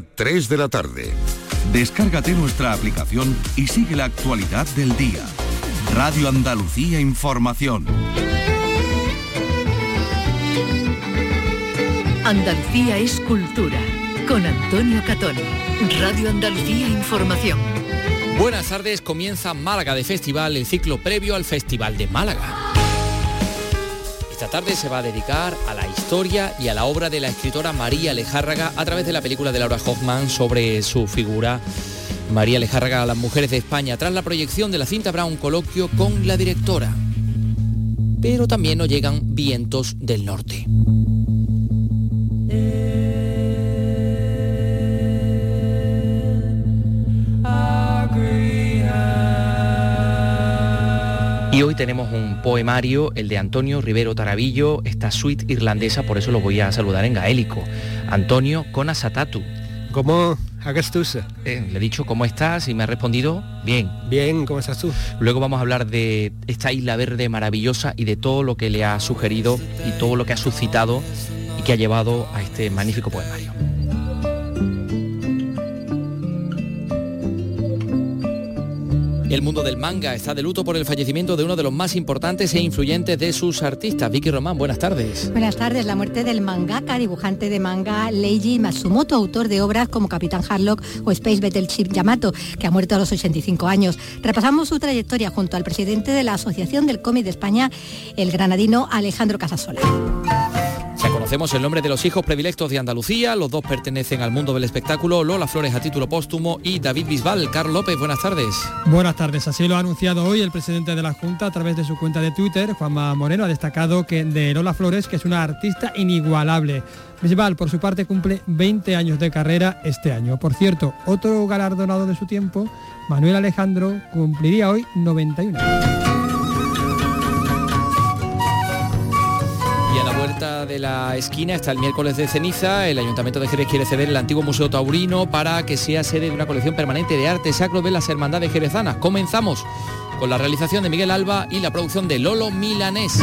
3 de la tarde. Descárgate nuestra aplicación y sigue la actualidad del día. Radio Andalucía Información. Andalucía es cultura. Con Antonio Catón. Radio Andalucía Información. Buenas tardes, comienza Málaga de Festival, el ciclo previo al Festival de Málaga. Esta tarde se va a dedicar a la historia y a la obra de la escritora María Lejárraga a través de la película de Laura Hoffman sobre su figura. María Lejárraga a las mujeres de España. Tras la proyección de la cinta habrá un coloquio con la directora. Pero también nos llegan vientos del norte. Y hoy tenemos un poemario, el de Antonio Rivero Tarabillo, esta suite irlandesa, por eso lo voy a saludar en gaélico. Antonio Conasatatu. ¿Cómo hagas tú? Eh, le he dicho cómo estás y me ha respondido bien. Bien, ¿cómo estás tú? Luego vamos a hablar de esta isla verde maravillosa y de todo lo que le ha sugerido y todo lo que ha suscitado y que ha llevado a este magnífico poemario. El mundo del manga está de luto por el fallecimiento de uno de los más importantes e influyentes de sus artistas. Vicky Román, buenas tardes. Buenas tardes. La muerte del mangaka, dibujante de manga Leiji Matsumoto, autor de obras como Capitán Harlock o Space Battleship Yamato, que ha muerto a los 85 años. Repasamos su trayectoria junto al presidente de la Asociación del Cómic de España, el granadino Alejandro Casasola. Conocemos el nombre de los hijos predilectos de Andalucía, los dos pertenecen al mundo del espectáculo, Lola Flores a título póstumo y David Bisbal. Carlos López, buenas tardes. Buenas tardes, así lo ha anunciado hoy el presidente de la Junta a través de su cuenta de Twitter. Juanma Moreno ha destacado que de Lola Flores, que es una artista inigualable. Bisbal, por su parte, cumple 20 años de carrera este año. Por cierto, otro galardonado de su tiempo, Manuel Alejandro, cumpliría hoy 91 años. De la esquina está el miércoles de ceniza. El Ayuntamiento de Jerez quiere ceder el antiguo Museo Taurino para que sea sede de una colección permanente de arte sacro de las Hermandades Jerezanas. Comenzamos con la realización de Miguel Alba y la producción de Lolo Milanés.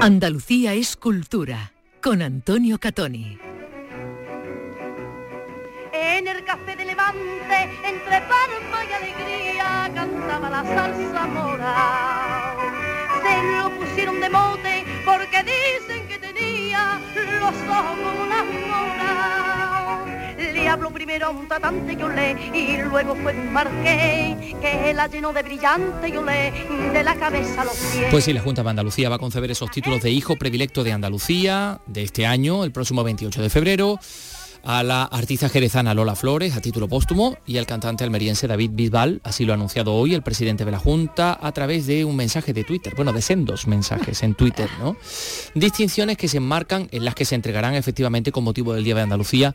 Andalucía es cultura. Con Antonio Catoni. En el café de Levante, entre palma y alegría, cantaba la salsa mora. Se lo pusieron de mote porque dicen que tenía los ojos como una mora. Le habló primero a un tratante que olé y luego fue un marqués que la llenó de brillante y olé de la cabeza a los pies. Pues sí, la Junta de Andalucía va a conceder esos títulos de hijo predilecto de Andalucía de este año, el próximo 28 de febrero a la artista jerezana Lola Flores a título póstumo y al cantante almeriense David Bisbal, así lo ha anunciado hoy el presidente de la Junta a través de un mensaje de Twitter, bueno, de sendos mensajes en Twitter, ¿no? Distinciones que se enmarcan en las que se entregarán efectivamente con motivo del Día de Andalucía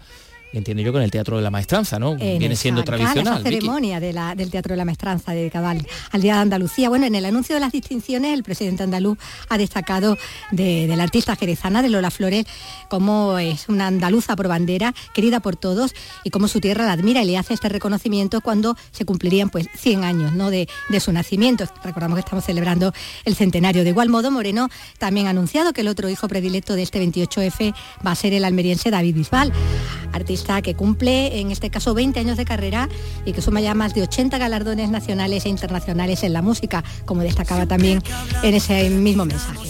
entiendo yo con el Teatro de la Maestranza, ¿no? En Viene siendo tradicional. Esa ceremonia de la- del Teatro de la Maestranza dedicada al, al Día de Andalucía. Bueno, en el anuncio de las distinciones, el presidente andaluz ha destacado de, de la artista jerezana, de Lola Flores, como es una andaluza por bandera, querida por todos, y cómo su tierra la admira y le hace este reconocimiento cuando se cumplirían pues 100 años ¿no? de, de su nacimiento. Recordamos que estamos celebrando el centenario. De igual modo, Moreno también ha anunciado que el otro hijo predilecto de este 28F va a ser el almeriense David Bisbal, artista que cumple en este caso 20 años de carrera y que suma ya más de 80 galardones nacionales e internacionales en la música, como destacaba también en ese mismo mensaje.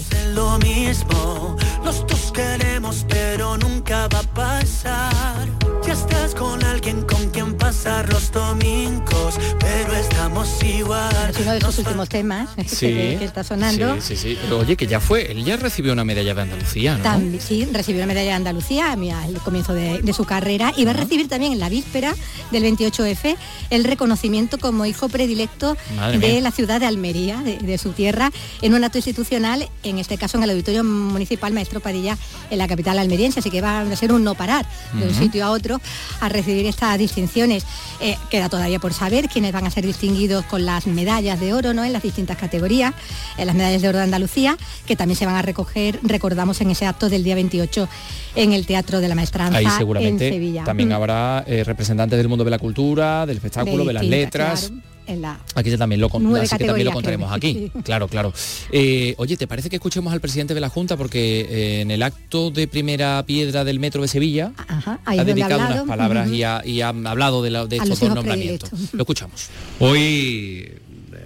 Queremos, pero nunca va a pasar. Ya estás con alguien con quien pasar los domingos, pero estamos igual. Es uno de sus últimos temas Sí, que, que está sonando. Sí, sí, sí. Pero oye, que ya fue, él ya recibió una medalla de Andalucía, ¿no? También, sí, recibió la medalla de Andalucía al comienzo de, de su carrera y va a recibir también en la víspera del 28F el reconocimiento como hijo predilecto Madre de mía. la ciudad de Almería, de, de su tierra, en un acto institucional, en este caso en el Auditorio Municipal Maestro Padilla, en la capital almeriense. Así que va a ser un no parar de un sitio a otro a recibir estas distinciones. Eh, queda todavía por saber quiénes van a ser distinguidos con las medallas de oro ¿no? en las distintas categorías, en las medallas de oro de Andalucía, que también se van a recoger, recordamos, en ese acto del día 28 en el Teatro de la Maestranza Ahí en seguramente Sevilla. también Mm. habrá eh, representantes del mundo de la cultura, del espectáculo, de, las letras. claro. En la Aquí también lo, con- así que también lo contaremos aquí. Claro, claro. Eh, oye, ¿te parece que escuchemos al presidente de la Junta? Porque eh, en el acto de primera piedra del Metro de Sevilla Ajá, ahí ha dedicado hablado, unas palabras y, ha, y ha hablado de, la- de estos los dos nombramientos. Lo escuchamos. Hoy eh,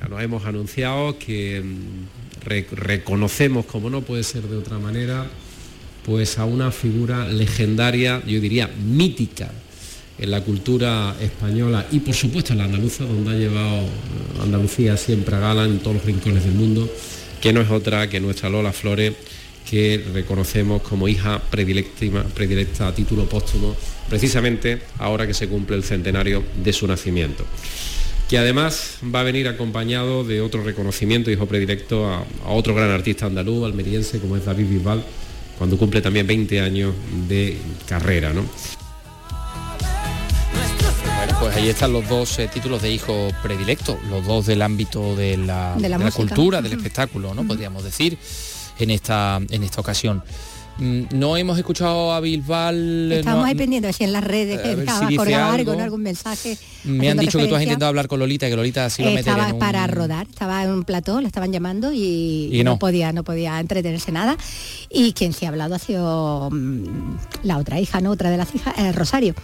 nos hemos anunciado que mm, re- reconocemos, como no puede ser de otra manera, pues a una figura legendaria, yo diría mítica en la cultura española y por supuesto en la andaluza, donde ha llevado eh, Andalucía siempre a gala en todos los rincones del mundo, que no es otra que nuestra Lola Flores, que reconocemos como hija predilecta, a título póstumo, precisamente ahora que se cumple el centenario de su nacimiento que además va a venir acompañado de otro reconocimiento, hijo predilecto, a, a otro gran artista andaluz, almeriense, como es David Bisbal, cuando cumple también 20 años de carrera. ¿no? Ahí están los dos eh, títulos de hijo predilecto, los dos del ámbito de la, De la de la música. cultura, del espectáculo, ¿no? Podríamos decir, en esta, en esta ocasión. Mm, No hemos escuchado a Bilbal. eh, Estábamos no- ahí pendientes si en las redes ver estaba si colgado algo. ¿no? algún mensaje. Me han dicho que tú has intentado hablar con Lolita, que Lolita sí lo Eh, meter estaba en un- para rodar, estaba en un plató, lo estaban llamando y, Y no. podía, no podía entretenerse nada. Y quien sí ha hablado ha sido mm, la otra hija, ¿no? Otra de las hijas, eh, Rosario.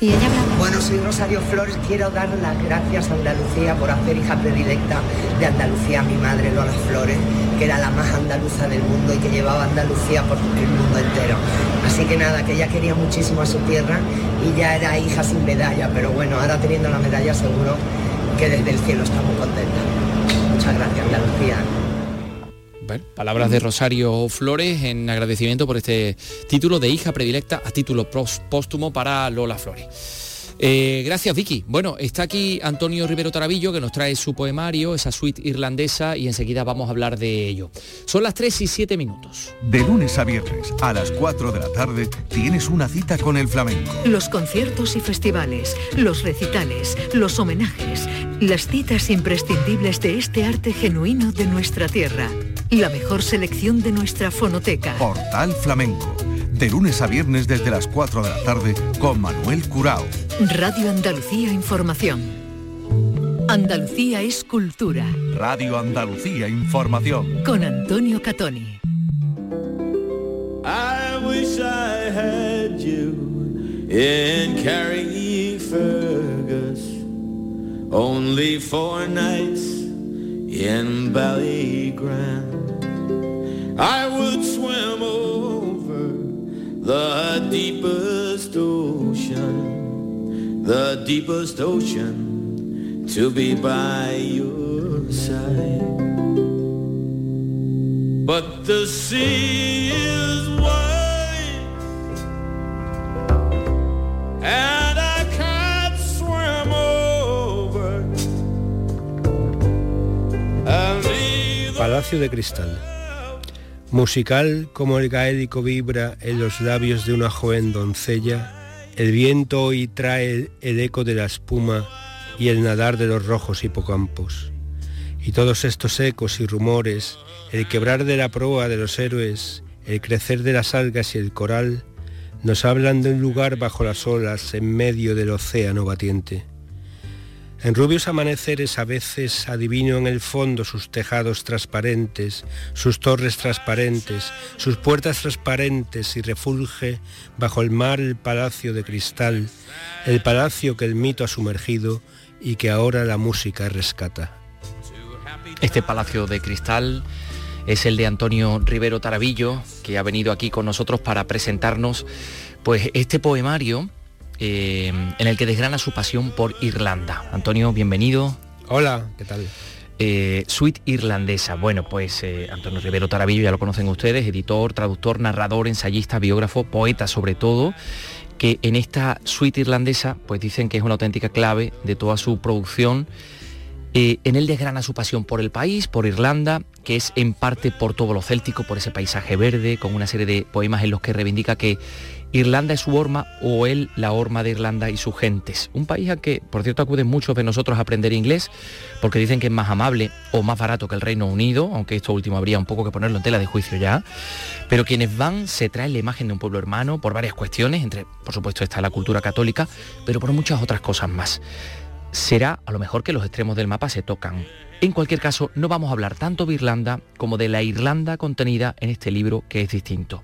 Bueno, soy Rosario Flores. Quiero dar las gracias a Andalucía por hacer hija predilecta de Andalucía a mi madre Lola Flores, que era la más andaluza del mundo y que llevaba Andalucía por el mundo entero. Así que nada, que ella quería muchísimo a su tierra y ya era hija sin medalla, pero bueno, ahora teniendo la medalla seguro que desde el cielo está muy contenta. Muchas gracias Andalucía. Palabras de Rosario Flores en agradecimiento por este título de hija predilecta a título póstumo para Lola Flores. Eh, gracias Vicky. Bueno, está aquí Antonio Rivero Tarabillo que nos trae su poemario, esa suite irlandesa y enseguida vamos a hablar de ello. Son las 3 y 7 minutos. De lunes a viernes a las 4 de la tarde tienes una cita con el flamenco. Los conciertos y festivales, los recitales, los homenajes, las citas imprescindibles de este arte genuino de nuestra tierra. La mejor selección de nuestra fonoteca. Portal Flamenco. De lunes a viernes desde las 4 de la tarde con Manuel Curao. Radio Andalucía Información. Andalucía es cultura. Radio Andalucía Información. Con Antonio Catoni. I wish I had you in Carrickfergus. Only four nights in Ballygrand. The deepest ocean, to be by your side. But the sea is wide And I can't swim over Palacio de Cristal. Musical como el gaélico vibra en los labios de una joven doncella, el viento hoy trae el eco de la espuma y el nadar de los rojos hipocampos. Y todos estos ecos y rumores, el quebrar de la proa de los héroes, el crecer de las algas y el coral, nos hablan de un lugar bajo las olas en medio del océano batiente. En rubios amaneceres a veces adivino en el fondo sus tejados transparentes, sus torres transparentes, sus puertas transparentes y refulge bajo el mar el palacio de cristal, el palacio que el mito ha sumergido y que ahora la música rescata. Este Palacio de Cristal es el de Antonio Rivero Tarabillo, que ha venido aquí con nosotros para presentarnos pues este poemario eh, en el que desgrana su pasión por Irlanda. Antonio, bienvenido. Hola, ¿qué tal? Eh, suite irlandesa. Bueno, pues eh, Antonio Rivero Tarabillo, ya lo conocen ustedes, editor, traductor, narrador, ensayista, biógrafo, poeta sobre todo, que en esta suite irlandesa pues dicen que es una auténtica clave de toda su producción. Eh, en él desgrana su pasión por el país, por Irlanda, que es en parte por todo lo céltico, por ese paisaje verde, con una serie de poemas en los que reivindica que Irlanda es su horma o él la horma de Irlanda y sus gentes. Un país al que, por cierto, acuden muchos de nosotros a aprender inglés porque dicen que es más amable o más barato que el Reino Unido, aunque esto último habría un poco que ponerlo en tela de juicio ya. Pero quienes van se traen la imagen de un pueblo hermano por varias cuestiones, entre, por supuesto, está la cultura católica, pero por muchas otras cosas más. Será a lo mejor que los extremos del mapa se tocan. En cualquier caso, no vamos a hablar tanto de Irlanda como de la Irlanda contenida en este libro que es distinto.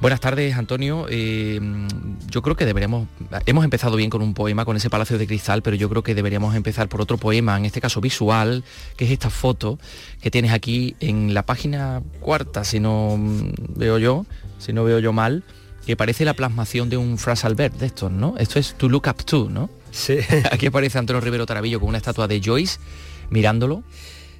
Buenas tardes, Antonio. Eh, yo creo que deberíamos, hemos empezado bien con un poema, con ese Palacio de Cristal, pero yo creo que deberíamos empezar por otro poema, en este caso visual, que es esta foto que tienes aquí en la página cuarta, si no veo yo, si no veo yo mal, que parece la plasmación de un Fras Albert de estos, ¿no? Esto es To Look Up To, ¿no? Sí. Aquí aparece Antonio Rivero Tarabillo con una estatua de Joyce mirándolo.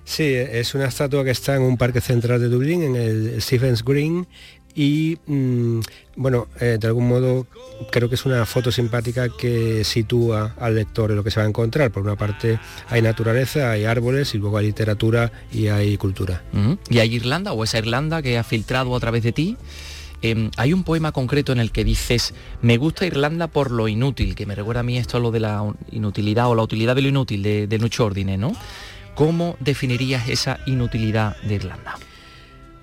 Sí, es una estatua que está en un parque central de Dublín, en el Stephens Green, y mm, bueno, eh, de algún modo creo que es una foto simpática que sitúa al lector en lo que se va a encontrar. Por una parte hay naturaleza, hay árboles y luego hay literatura y hay cultura. ¿Y hay Irlanda o esa Irlanda que ha filtrado a través de ti? Em, hay un poema concreto en el que dices, me gusta Irlanda por lo inútil, que me recuerda a mí esto lo de la inutilidad o la utilidad de lo inútil de, de Nucho ¿no? ¿Cómo definirías esa inutilidad de Irlanda?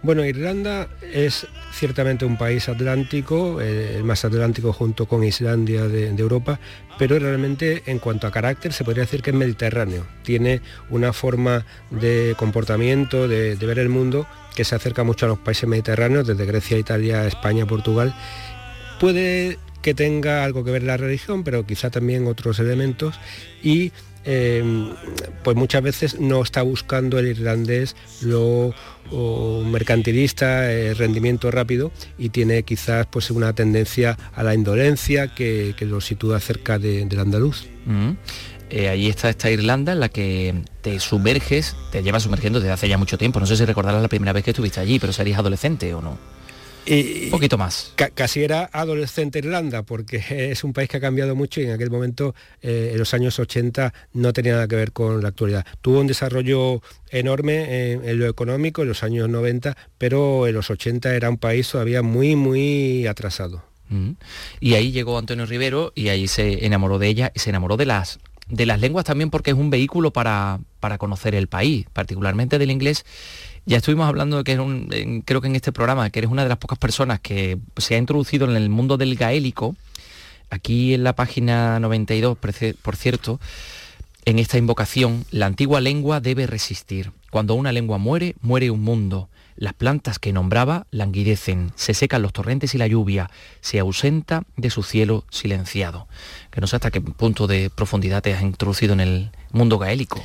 Bueno, Irlanda es ciertamente un país atlántico, eh, el más atlántico junto con Islandia de, Europa, pero realmente en cuanto a carácter se podría decir que es mediterráneo. Tiene una forma de comportamiento, de, ver el mundo, que se acerca mucho a los países mediterráneos, desde Grecia, Italia, España, Portugal. Puede que tenga algo que ver la religión, pero quizá también otros elementos y eh, pues muchas veces no está buscando el irlandés lo mercantilista, el rendimiento rápido y tiene quizás pues una tendencia a la indolencia que, lo sitúa cerca del andaluz. Mm. Eh, ahí está esta Irlanda en la que te sumerges, te llevas sumergiendo desde hace ya mucho tiempo. No sé si recordarás la primera vez que estuviste allí, pero serías adolescente o no. Y, un poquito más. casi era adolescente Irlanda, porque es un país que ha cambiado mucho y en aquel momento, eh, en los años 80, no tenía nada que ver con la actualidad. Tuvo un desarrollo enorme en, lo económico en los años 90, pero en los 80 era un país todavía muy, muy atrasado. Mm. Y ahí llegó Antonio Rivero y ahí se enamoró de ella y se enamoró de las de las lenguas también porque es un vehículo para, para conocer el país, particularmente del inglés ya estuvimos hablando de que un, creo que en este programa, que eres una de las pocas personas que se ha introducido en el mundo del gaélico. Aquí en la página 92, por cierto, en esta invocación, la antigua lengua debe resistir. Cuando una lengua muere, muere un mundo. Las plantas que nombraba languidecen, se secan los torrentes y la lluvia, se ausenta de su cielo silenciado. Que no sé hasta qué punto de profundidad te has introducido en el mundo gaélico.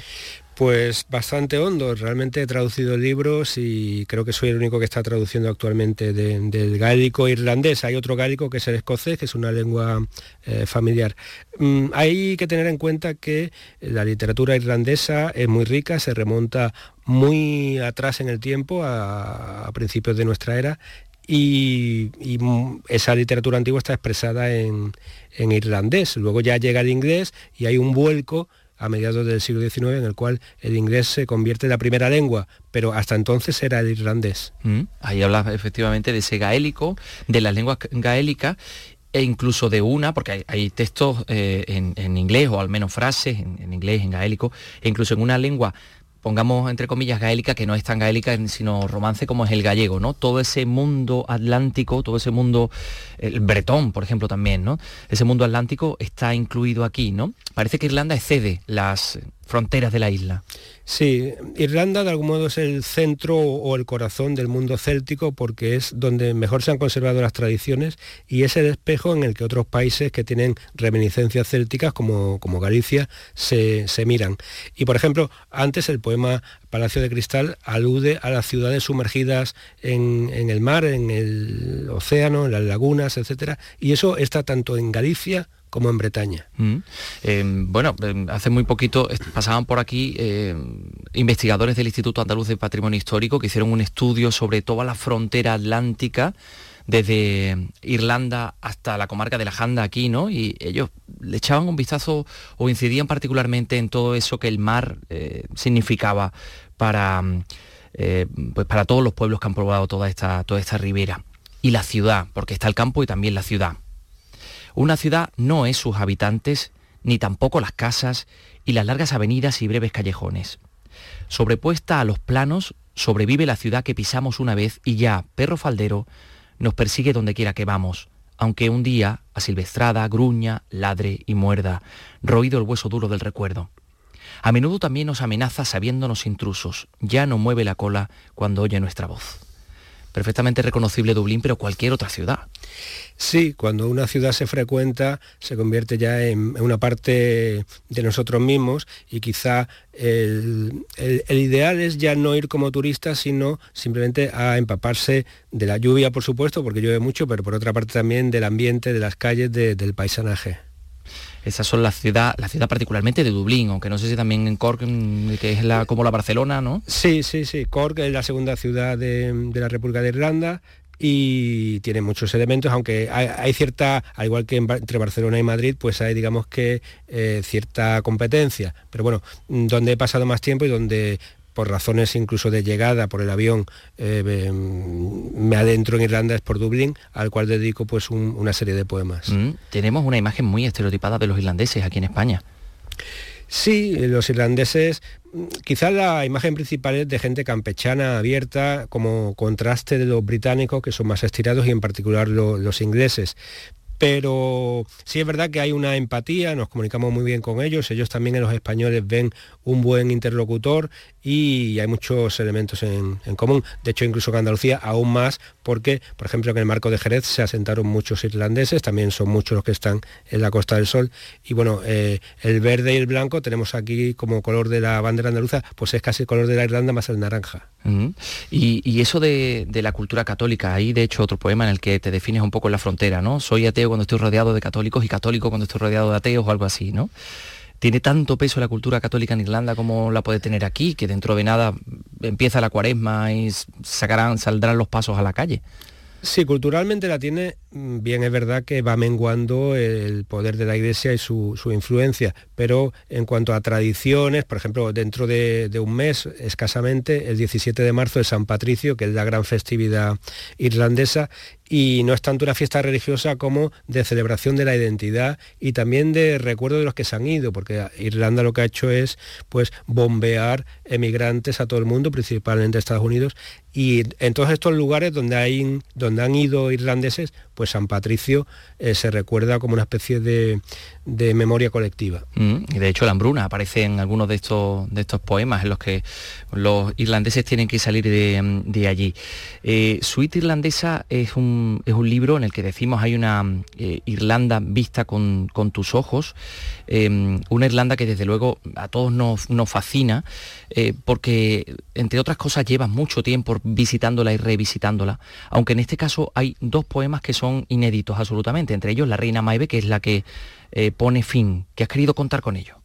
Pues bastante hondo. Realmente he traducido libros y creo que soy el único que está traduciendo actualmente del gaélico irlandés. Hay otro gaélico que es el escocés, que es una lengua eh, familiar. Mm, hay que tener en cuenta que la literatura irlandesa es muy rica, se remonta muy atrás en el tiempo, a, principios de nuestra era, y, esa literatura antigua está expresada en, en, irlandés. Luego ya llega el inglés y hay un vuelco a mediados del siglo XIX en el cual el inglés se convierte en la primera lengua, pero hasta entonces era el irlandés. Mm, ahí habla efectivamente de ese gaélico, de las lenguas gaélicas e incluso de una, porque hay, textos eh, en, inglés o al menos frases en, en, inglés, en gaélico, e incluso en una lengua pongamos entre comillas gaélica, que no es tan gaélica sino romance como es el gallego, ¿no? Todo ese mundo atlántico, todo ese mundo, el bretón, por ejemplo, también, ¿no? Ese mundo atlántico está incluido aquí, ¿no? Parece que Irlanda excede las fronteras de la isla. Sí, Irlanda de algún modo es el centro o el corazón del mundo céltico porque es donde mejor se han conservado las tradiciones y es el espejo en el que otros países que tienen reminiscencias célticas como, como Galicia se, miran. Y por ejemplo, antes el poema Palacio de Cristal alude a las ciudades sumergidas en, en el mar, en el océano, en las lagunas, etc. Y eso está tanto en Galicia como en Bretaña. Mm. Em, bueno, em, hace muy poquito pasaban por aquí em, investigadores del Instituto Andaluz de Patrimonio Histórico que hicieron un estudio sobre toda la frontera atlántica desde Irlanda hasta la comarca de la Janda aquí, ¿no? Y ellos le echaban un vistazo o incidían particularmente en todo eso que el mar eh, significaba para, eh, pues para todos los pueblos que han probado toda esta, toda esta ribera. Y la ciudad, porque está el campo y también la ciudad. Una ciudad no es sus habitantes, ni tampoco las casas y las largas avenidas y breves callejones. Sobrepuesta a los planos, sobrevive la ciudad que pisamos una vez y ya, perro faldero, nos persigue donde quiera que vamos, aunque un día, asilvestrada, gruña, ladre y muerda, roído el hueso duro del recuerdo. A menudo también nos amenaza sabiéndonos intrusos, ya no mueve la cola cuando oye nuestra voz. Perfectamente reconocible Dublín, pero cualquier otra ciudad. Sí, cuando una ciudad se frecuenta se convierte ya en, una parte de nosotros mismos y quizá el, ideal es ya no ir como turista, sino simplemente a empaparse de la lluvia, por supuesto, porque llueve mucho, pero por otra parte también del ambiente, de las calles, del paisanaje. Esas son las ciudad, la ciudad particularmente de Dublín, aunque no sé si también en Cork, que es la, como la Barcelona, ¿no? Sí, sí, sí. Cork es la segunda ciudad de, de la República de Irlanda y tiene muchos elementos, aunque hay, cierta, al igual que entre Barcelona y Madrid, pues hay digamos que eh, cierta competencia. Pero bueno, donde he pasado más tiempo y donde por razones incluso de llegada por el avión eh, me adentro en Irlanda es por Dublín, al cual dedico pues una serie de poemas. Mm, tenemos una imagen muy estereotipada de los irlandeses aquí en España. Sí, los irlandeses, quizás la imagen principal es de gente campechana, abierta, como contraste de los británicos, que son más estirados, y en particular los ingleses pero sí es verdad que hay una empatía, nos comunicamos muy bien con ellos, ellos también en los españoles ven un buen interlocutor y hay muchos elementos en, común. De hecho, incluso en Andalucía aún más, porque, por ejemplo, en el marco de Jerez se asentaron muchos irlandeses, también son muchos los que están en la Costa del Sol. Y bueno, eh, el verde y el blanco tenemos aquí como color de la bandera andaluza, pues es casi el color de la Irlanda más el naranja. y, eso de, de, la cultura católica, hay de hecho otro poema en el que te defines un poco la frontera, ¿no? Soy ateo cuando estoy rodeado de católicos y católico cuando estoy rodeado de ateos o algo así, ¿no? tiene tanto peso la cultura católica en Irlanda como la puede tener aquí, que dentro de nada empieza la cuaresma y sacarán, saldrán los pasos a la calle. Sí, culturalmente la tiene, mm, bien es verdad que va menguando el poder de la Iglesia y su, influencia, pero en cuanto a tradiciones, por ejemplo, dentro de, un mes, escasamente, el 17 de marzo es San Patricio, que es la gran festividad irlandesa, y no es tanto una fiesta religiosa como de celebración de la identidad y también de recuerdo de los que se han ido, porque Irlanda lo que ha hecho es pues bombear emigrantes a todo el mundo, principalmente a Estados Unidos, y en todos estos lugares donde, hay, donde han ido irlandeses, pues San Patricio eh, se recuerda como una especie de, memoria colectiva. Mm, y de hecho la hambruna aparece en algunos de estos, de estos poemas en los que los irlandeses tienen que salir de, allí. Eh, Suite Irlandesa es un, es un, libro en el que decimos hay una eh, Irlanda vista con, tus ojos, em, una Irlanda que desde luego a todos nos, fascina, porque entre otras cosas lleva mucho tiempo visitándola y revisitándola, aunque en este caso hay dos poemas que son inéditos absolutamente, entre ellos La Reina Maeve, que es la que eh, pone fin, que has querido contar con ello.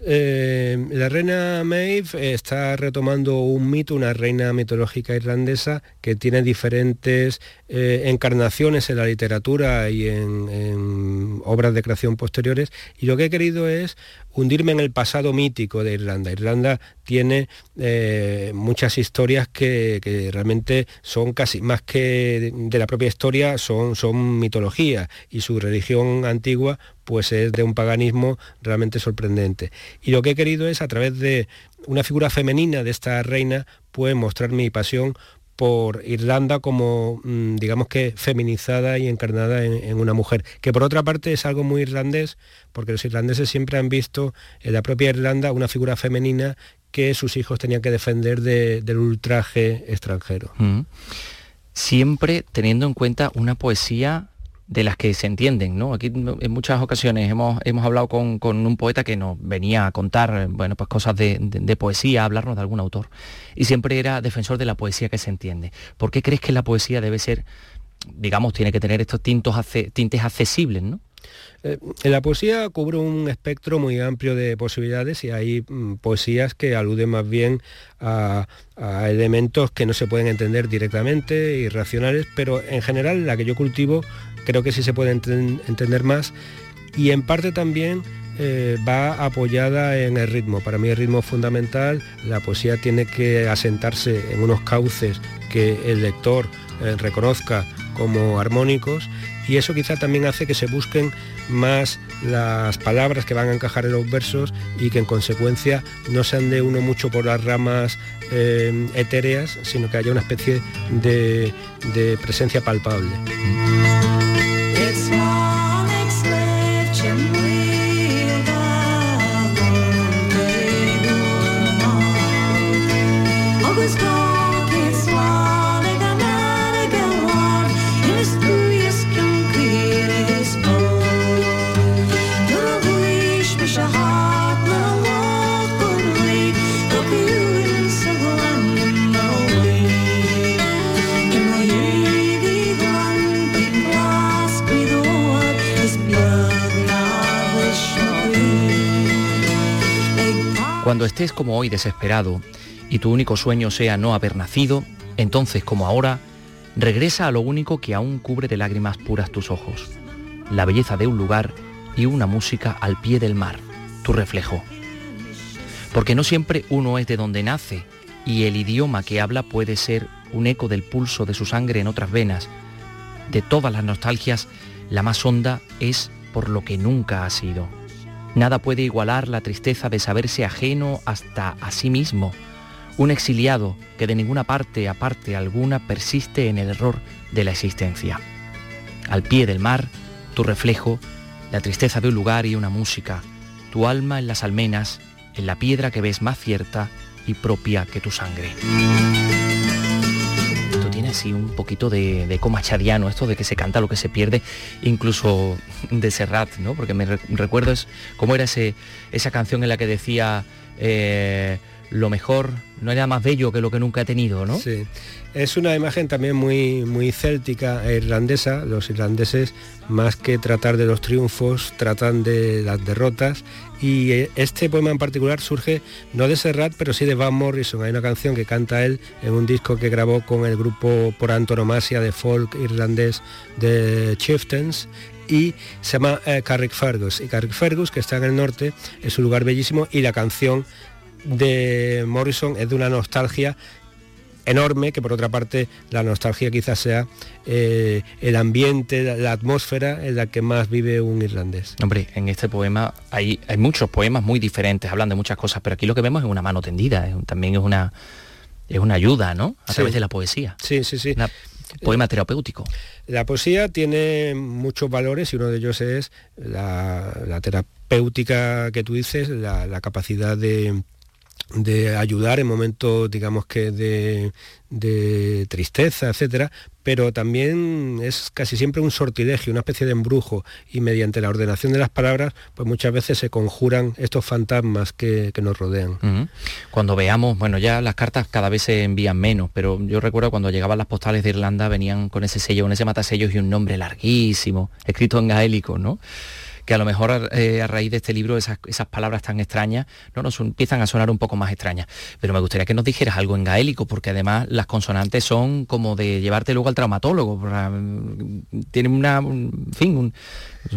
Eh, la reina Maeve está retomando un mito, una reina mitológica irlandesa que tiene diferentes eh, encarnaciones en la literatura y en, obras de creación posteriores. Y lo que he querido es hundirme en el pasado mítico de Irlanda. Irlanda tiene eh, muchas historias que, realmente son casi más que de, la propia historia, son, son mitología y su religión antigua pues es de un paganismo realmente sorprendente. Y lo que he querido es a través de una figura femenina de esta reina, pues mostrar mi pasión por Irlanda como, mm, digamos que, feminizada y encarnada en, una mujer, que por otra parte es algo muy irlandés, porque los irlandeses siempre han visto en la propia Irlanda una figura femenina que sus hijos tenían que defender del ultraje extranjero. Mm. Siempre teniendo en cuenta una poesía de las que se entienden, ¿no? Aquí en muchas ocasiones hemos, hemos hablado con, un poeta que nos venía a contar, bueno, pues cosas de, poesía, a hablarnos de algún autor. Y siempre era defensor de la poesía que se entiende. ¿Por qué crees que la poesía debe ser, digamos, tiene que tener estos tintos tintes accesibles, ¿no? Eh, la poesía cubre un espectro muy amplio de posibilidades y hay mm, poesías que aluden más bien a, elementos que no se pueden entender directamente, irracionales, pero en general la que yo cultivo creo que sí se puede entender más y en parte también eh, va apoyada en el ritmo. Para mí el ritmo es fundamental, la poesía tiene que asentarse en unos cauces que el lector eh, reconozca como armónicos y eso quizá también hace que se busquen más las palabras que van a encajar en los versos y que en consecuencia no se ande uno mucho por las ramas eh, etéreas, sino que haya una especie de, de presencia palpable. Cuando estés como hoy desesperado y tu único sueño sea no haber nacido, entonces como ahora, regresa a lo único que aún cubre de lágrimas puras tus ojos, la belleza de un lugar y una música al pie del mar, tu reflejo. Porque no siempre uno es de donde nace y el idioma que habla puede ser un eco del pulso de su sangre en otras venas. De todas las nostalgias, la más honda es por lo que nunca ha sido. Nada puede igualar la tristeza de saberse ajeno hasta a sí mismo, un exiliado que de ninguna parte aparte alguna persiste en el error de la existencia. Al pie del mar, tu reflejo, la tristeza de un lugar y una música, tu alma en las almenas, en la piedra que ves más cierta y propia que tu sangre. Así un poquito de, de esto de que se canta lo que se pierde, incluso de Serrat, ¿no? Porque me re- recuerdo es cómo era ese, esa canción en la que decía eh, lo mejor no era más bello que lo que nunca he tenido, ¿no? Sí. Es una imagen también muy, muy céltica e irlandesa. Los irlandeses, más que tratar de los triunfos, tratan de las derrotas. Y eh, este poema en particular surge no de Serrat, pero sí de Van Morrison. Hay una canción que canta él en un disco que grabó con el grupo por antonomasia de folk irlandés de Chieftains y se llama eh, Carrickfergus. Y Carrickfergus, que está en el norte, es un lugar bellísimo y la canción de Morrison es de una nostalgia enorme, que por otra parte la nostalgia quizás sea eh, el ambiente, la, la atmósfera en la que más vive un irlandés. Hombre, en este poema hay, hay muchos poemas muy diferentes, hablan de muchas cosas, pero aquí lo que vemos es una mano tendida, es también es una, es una ayuda, ¿no? A Sí. través de la poesía. Sí, sí, sí. Una- poema terapéutico. La poesía tiene muchos valores y uno de ellos es la, la terapéutica que tú dices, la, la capacidad de, de ayudar en momentos, digamos que de, de tristeza, etcétera, pero también es casi siempre un sortilegio, una especie de embrujo, y mediante la ordenación de las palabras, pues muchas veces se conjuran estos fantasmas que, que nos rodean. Cuando veamos, bueno, ya las cartas cada vez se envían menos, pero yo recuerdo cuando llegaban las postales de Irlanda venían con ese sello, con ese matasellos y un nombre larguísimo, escrito en gaélico, ¿no? Que a lo mejor eh, a raíz de este libro esas, palabras tan extrañas no nos empiezan a sonar un poco más extrañas. Pero me gustaría que nos dijeras algo en gaélico, porque además las consonantes son como de llevarte luego al traumatólogo. para- Tienen una, un- en fin,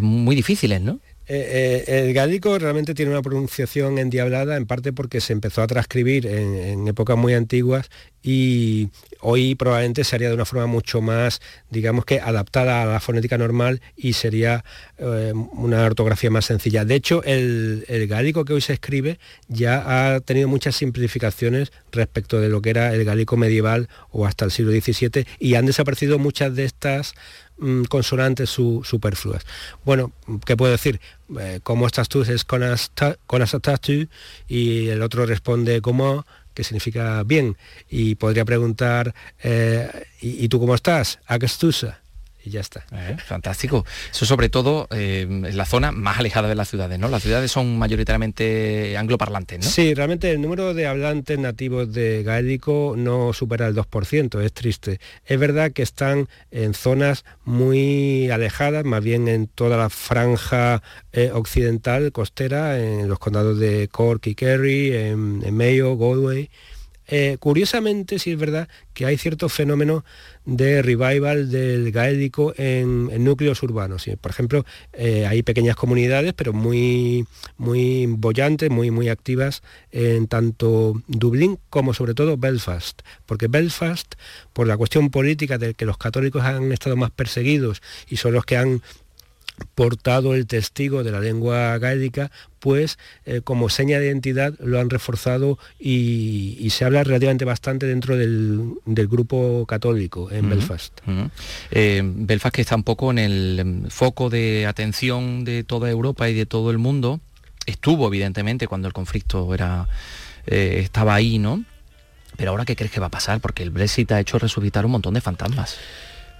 muy difíciles, ¿no? Eh, eh, el gálico realmente tiene una pronunciación endiablada, en parte porque se empezó a transcribir en, épocas muy antiguas y hoy probablemente se haría de una forma mucho más, digamos que adaptada a la fonética normal y sería eh, una ortografía más sencilla. De hecho, el, el gálico que hoy se escribe ya ha tenido muchas simplificaciones respecto de lo que era el gálico medieval o hasta el siglo XVII y han desaparecido muchas de estas mm, consonantes su- superfluas. Bueno, ¿qué puedo decir? Eh, ¿Cómo estás tú? Es con estás tú y el otro responde ¿cómo? que significa bien. Y podría preguntar eh, ¿y, y tú cómo estás? ¿A qué estusa? Y ya está. Eh, fantástico. Eso sobre todo eh, en la zona más alejada de las ciudades, ¿no? Las ciudades son mayoritariamente angloparlantes, ¿no? Sí, realmente el número de hablantes nativos de gaélico no supera el 2%, es triste. Es verdad que están en zonas muy alejadas, más bien en toda la franja eh, occidental costera, en los condados de Cork y Kerry, en, en Mayo, Galway. Eh, curiosamente, sí es verdad que hay ciertos fenómenos de revival del gaélico en, núcleos urbanos. Por ejemplo, eh, hay pequeñas comunidades, pero muy, muy bollantes, muy, muy activas en tanto Dublín como sobre todo Belfast. Porque Belfast, por la cuestión política de que los católicos han estado más perseguidos y son los que han portado el testigo de la lengua gaélica, pues eh, como seña de identidad lo han reforzado y, y se habla relativamente bastante dentro del, del grupo católico en Belfast. Eh, Belfast que está un poco en el foco de atención de toda Europa y de todo el mundo. Estuvo, evidentemente, cuando el conflicto era, eh, estaba ahí, ¿no? Pero ahora, ¿qué crees que va a pasar? Porque el Brexit ha hecho resucitar un montón de fantasmas.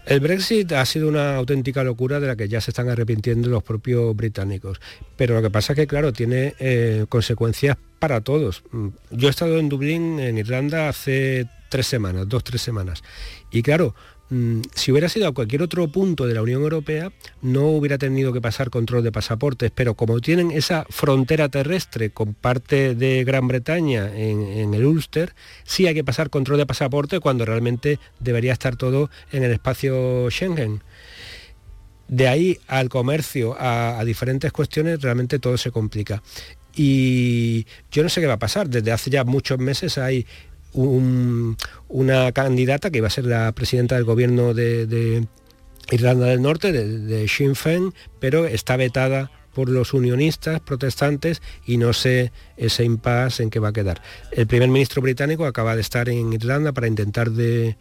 El Brexit ha sido una auténtica locura de la que ya se están arrepintiendo los propios británicos. Pero lo que pasa es que, claro, tiene eh, consecuencias para todos. Mm, Yo he estado en Dublín, en Irlanda, hace tres semanas, dos, tres semanas. Y claro, si hubiera sido a cualquier otro punto de la Unión Europea, no hubiera tenido que pasar control de pasaportes, pero como tienen esa frontera terrestre con parte de Gran Bretaña en, el Ulster, sí hay que pasar control de pasaporte cuando realmente debería estar todo en el espacio Schengen. De ahí al comercio, a diferentes cuestiones, realmente todo se complica y yo no sé qué va a pasar. Desde hace ya muchos meses hay una candidata que va a ser la presidenta del gobierno de, Irlanda del Norte, de, Sinn Féin, pero está vetada por los unionistas protestantes y no sé ese impasse en qué va a quedar. El primer ministro británico acaba de estar en Irlanda para intentar, de,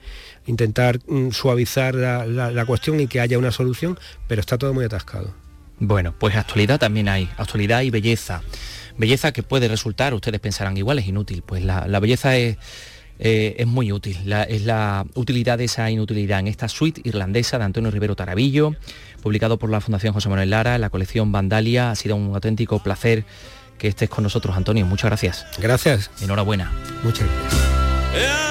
intentar mm, suavizar la cuestión y que haya una solución, pero está todo muy atascado. Bueno, pues actualidad también hay, actualidad y belleza. Belleza que puede resultar, ustedes pensarán igual, es inútil. Pues la, belleza es, eh, es muy útil, es la utilidad de esa inutilidad en esta suite irlandesa de Antonio Rivero Tarabillo, publicado por la Fundación José Manuel Lara, la colección Vandalia. Ha sido un auténtico placer que estés con nosotros, Antonio. Muchas gracias. Gracias. Enhorabuena. Muchas gracias.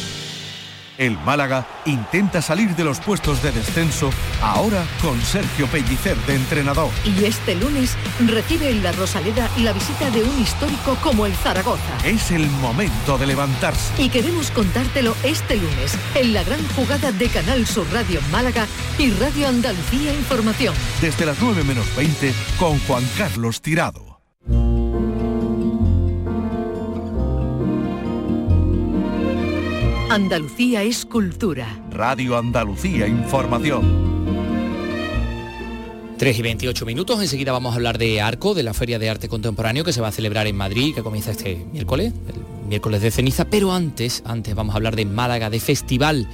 El Málaga intenta salir de los puestos de descenso ahora con Sergio Pellicer de entrenador. Y este lunes recibe en la Rosaleda la visita de un histórico como el Zaragoza. Es el momento de levantarse. Y queremos contártelo este lunes en la gran jugada de Canal Sur Radio Málaga y Radio Andalucía Información. Desde las 9 menos 20 con Juan Carlos Tirado. Andalucía es cultura. Radio Andalucía Información. 3 y 28 minutos, enseguida vamos a hablar de Arco, de la Feria de Arte Contemporáneo que se va a celebrar en Madrid, que comienza este miércoles, el miércoles de ceniza, pero antes, antes vamos a hablar de Málaga, de festival,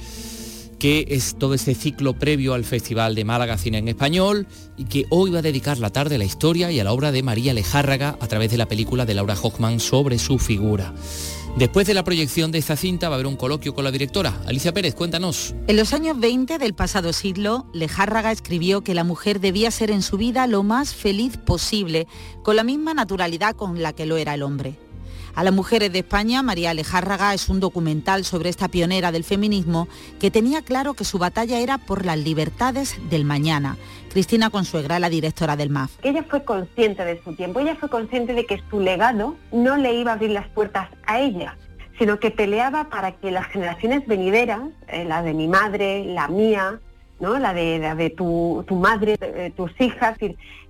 que es todo ese ciclo previo al Festival de Málaga Cine en Español y que hoy va a dedicar la tarde a la historia y a la obra de María Lejárraga a través de la película de Laura Hochman sobre su figura. Después de la proyección de esta cinta va a haber un coloquio con la directora. Alicia Pérez, cuéntanos. En los años 20 del pasado siglo, Lejárraga escribió que la mujer debía ser en su vida lo más feliz posible, con la misma naturalidad con la que lo era el hombre. A las mujeres de España, María Alejárraga es un documental sobre esta pionera del feminismo que tenía claro que su batalla era por las libertades del mañana. Cristina Consuegra, la directora del MAF. Ella fue consciente de su tiempo, ella fue consciente de que su legado no le iba a abrir las puertas a ella, sino que peleaba para que las generaciones venideras, eh, la de mi madre, la mía, ¿no? la de, tu, madre, tus hijas,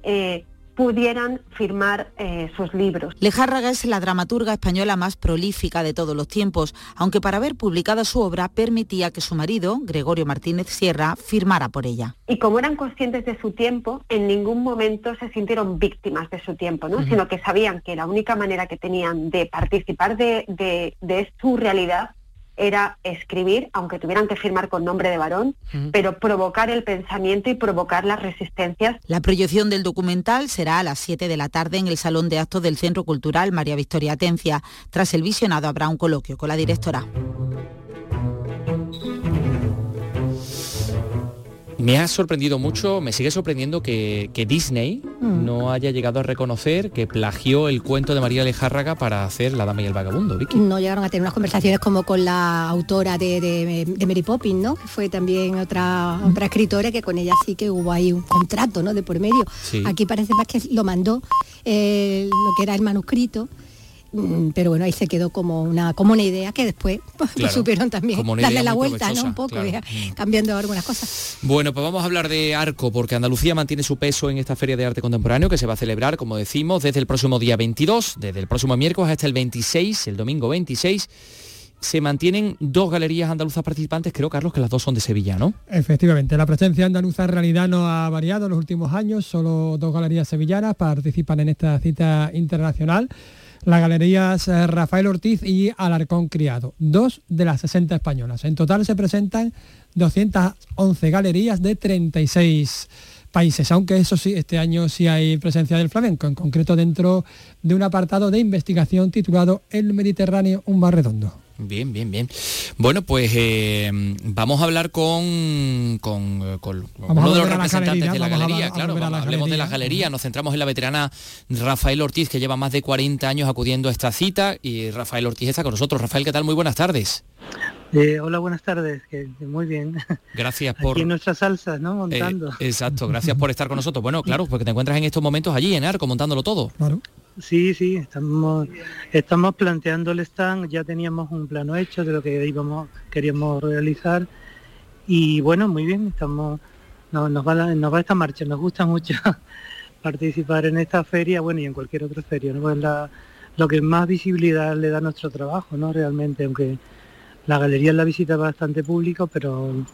eh, pudieran firmar eh, sus libros. Lejárraga es la dramaturga española más prolífica de todos los tiempos, aunque para haber publicado su obra permitía que su marido, Gregorio Martínez Sierra, firmara por ella. Y como eran conscientes de su tiempo, en ningún momento se sintieron víctimas de su tiempo, ¿no? sino que sabían que la única manera que tenían de participar de, de su realidad era escribir, aunque tuvieran que firmar con nombre de varón, pero provocar el pensamiento y provocar las resistencias. La proyección del documental será a las 7 de la tarde en el Salón de Actos del Centro Cultural María Victoria Atencia. Tras el visionado habrá un coloquio con la directora. Me ha sorprendido mucho, me sigue sorprendiendo que, Disney mm. no haya llegado a reconocer que plagió el cuento de María Lejárraga para hacer La Dama y el Vagabundo, Vicky. No llegaron a tener unas conversaciones como con la autora de, Mary Poppins, ¿no? Que fue también otra, otra escritora que con ella sí que hubo ahí un contrato, ¿no? De por medio. Aquí parece más que lo mandó eh, lo que era el manuscrito pero bueno, ahí se quedó como una, como una idea que después pues, supieron también darle la vuelta, ¿no? Un poco, mm. cambiando algunas cosas. Bueno, pues vamos a hablar de Arco, porque Andalucía mantiene su peso en esta Feria de Arte Contemporáneo que se va a celebrar, como decimos, desde el próximo día 22, desde el próximo miércoles hasta el 26, el domingo 26 se mantienen dos galerías andaluzas participantes, creo, Carlos, que las dos son de Sevilla, ¿no? Efectivamente, la presencia andaluza en realidad no ha variado en los últimos años, solo dos galerías sevillanas participan en esta cita internacional las galerías Rafael Ortiz y Alarcón Criado, dos de las 60 españolas. En total se presentan 211 galerías de 36 países, aunque eso sí, este año sí hay presencia del flamenco, en concreto dentro de un apartado de investigación titulado El Mediterráneo, un bar redondo. Bien, bien, bien. Bueno, pues eh, vamos a hablar con, con, eh, uno de los representantes de la galería, claro, hablemos de la galería, nos centramos en la veterana Rafael Ortiz, que lleva más de 40 años acudiendo a esta cita, y Rafael Ortiz está con nosotros. Rafael, ¿qué tal? Muy buenas tardes. Eh, hola, buenas tardes, muy bien. Gracias por... Aquí en nuestras salsas, ¿no? Montando. exacto, gracias por estar con nosotros. Bueno, claro, porque te encuentras en estos momentos allí en Arco, montándolo todo. Claro. Sí, sí, estamos, estamos planteando el stand, ya teníamos un plano hecho de lo que íbamos, queríamos realizar y bueno, muy bien, estamos, nos, va, nos va esta marcha, nos gusta mucho participar en esta feria, bueno, y en cualquier otra feria, ¿no? Pues lo que más visibilidad le da a nuestro trabajo, ¿no? Realmente, aunque la galería la visita bastante público, pero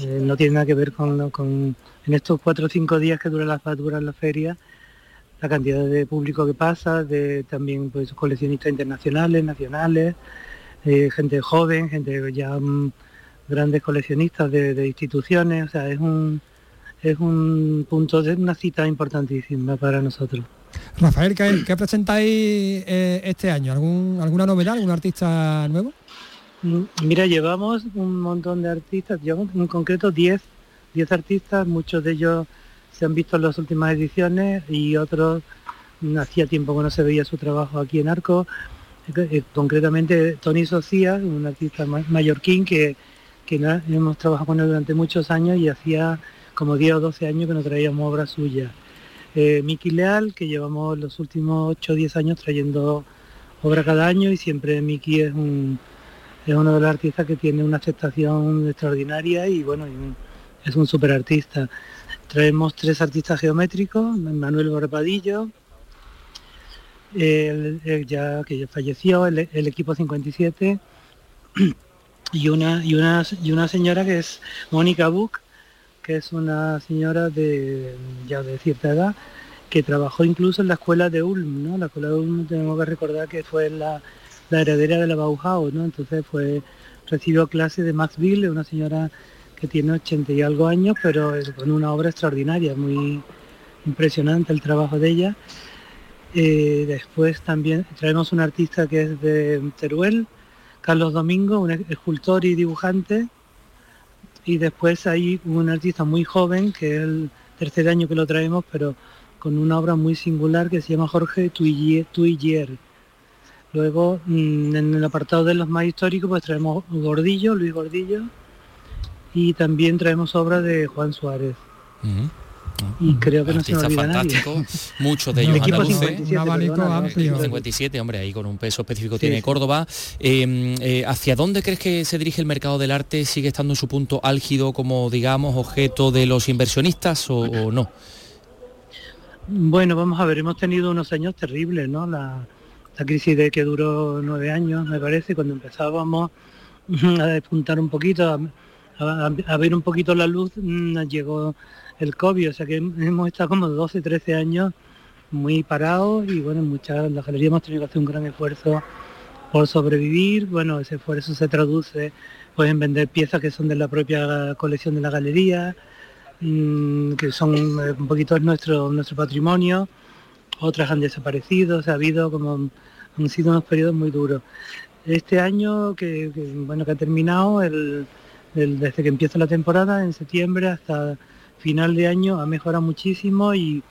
eh, no tiene nada que ver con, con, en estos cuatro o cinco días que dura la factura en la feria, la cantidad de público que pasa, de también pues coleccionistas internacionales, nacionales, eh, gente joven, gente ya mm, grandes coleccionistas de, instituciones, o sea, es un es un punto de una cita importantísima para nosotros. Rafael, ¿qué, presentáis eh, este año? ¿Algún, ¿Alguna novedad, algún artista nuevo? Mm, mira, llevamos un montón de artistas, llevamos en concreto 10 10 artistas, muchos de ellos se han visto en las últimas ediciones y otros hacía tiempo que no se veía su trabajo aquí en Arco. Eh, concretamente Tony Socia, un artista mallorquín que, que hemos trabajado con él durante muchos años y hacía como 10 o 12 años que no traíamos obra suya. Eh, Miki Leal, que llevamos los últimos 8 o 10 años trayendo obra cada año y siempre Miki es, un, es uno de los artistas que tiene una aceptación extraordinaria y bueno, es un super artista. Traemos tres artistas geométricos, Manuel Borpadillo, el, ya que falleció, el, equipo 57, y una, y, una, y una señora que es Mónica Buch, que es una señora de ya de cierta edad, que trabajó incluso en la escuela de Ulm, ¿no? La escuela de Ulm tenemos que recordar que fue la, heredera de la Bauhaus, ¿no? Entonces fue, recibió clase de Max Bill, una señora que tiene 80 y algo años, pero con una obra extraordinaria, muy impresionante el trabajo de ella. Eh, después también traemos un artista que es de Teruel, Carlos Domingo, un escultor y dibujante. Y después hay un artista muy joven, que es el tercer año que lo traemos, pero con una obra muy singular que se llama Jorge Tuillier. Luego, mm, en el apartado de los más históricos, pues traemos Gordillo, Luis Gordillo, y también traemos obras de Juan Suárez. Y creo que no se me fantástico, muchos de ellos equipo 57, 57, hombre, ahí con un peso específico tiene Córdoba. Em, eh, ¿Hacia dónde crees que se dirige el mercado del arte? ¿Sigue estando en su punto álgido como, digamos, objeto de los inversionistas o, no? Bueno, vamos a ver, hemos tenido unos años terribles, ¿no? La, la crisis de que duró nueve años, me parece, cuando empezábamos a despuntar un poquito, a, ver un poquito la luz mm, llegó el COVID, o sea que hemos estado como 12, 13 años muy parados y bueno, muchas, la galería hemos tenido que hacer un gran esfuerzo por sobrevivir, bueno, ese esfuerzo se traduce pues en vender piezas que son de la propia colección de la galería, mm, que son eh, un poquito nuestro, nuestro patrimonio, otras han desaparecido, o sea, ha habido como, han sido unos periodos muy duros. Este año que bueno, que ha terminado, el, desde que empieza la temporada, en septiembre hasta final de año, ha mejorado muchísimo y,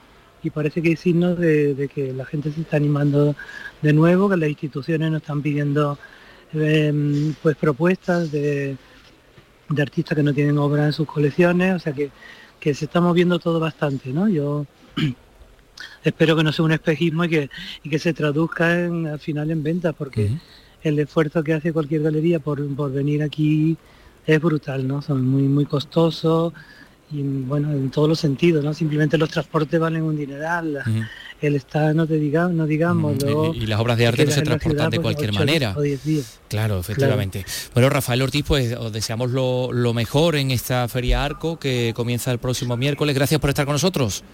parece que hay signos de, que la gente se está animando de nuevo, que las instituciones nos están pidiendo em, pues propuestas de, artistas que no tienen obra en sus colecciones, o sea que, se está moviendo todo bastante, ¿no? Yo espero que no sea un espejismo y que, y que se traduzca en, al final en ventas, porque el esfuerzo que hace cualquier galería por, por venir aquí es brutal, ¿no? Son muy, muy costosos y bueno, en todos los sentidos, ¿no? Simplemente los transportes valen un dineral, el Estado no te diga, no digamos, y, las obras de arte no se transportan de pues, cualquier manera. Claro, efectivamente. Bueno, Rafael Ortiz, pues os deseamos lo, lo mejor en esta Feria Arco que comienza el próximo miércoles. Gracias por estar con nosotros.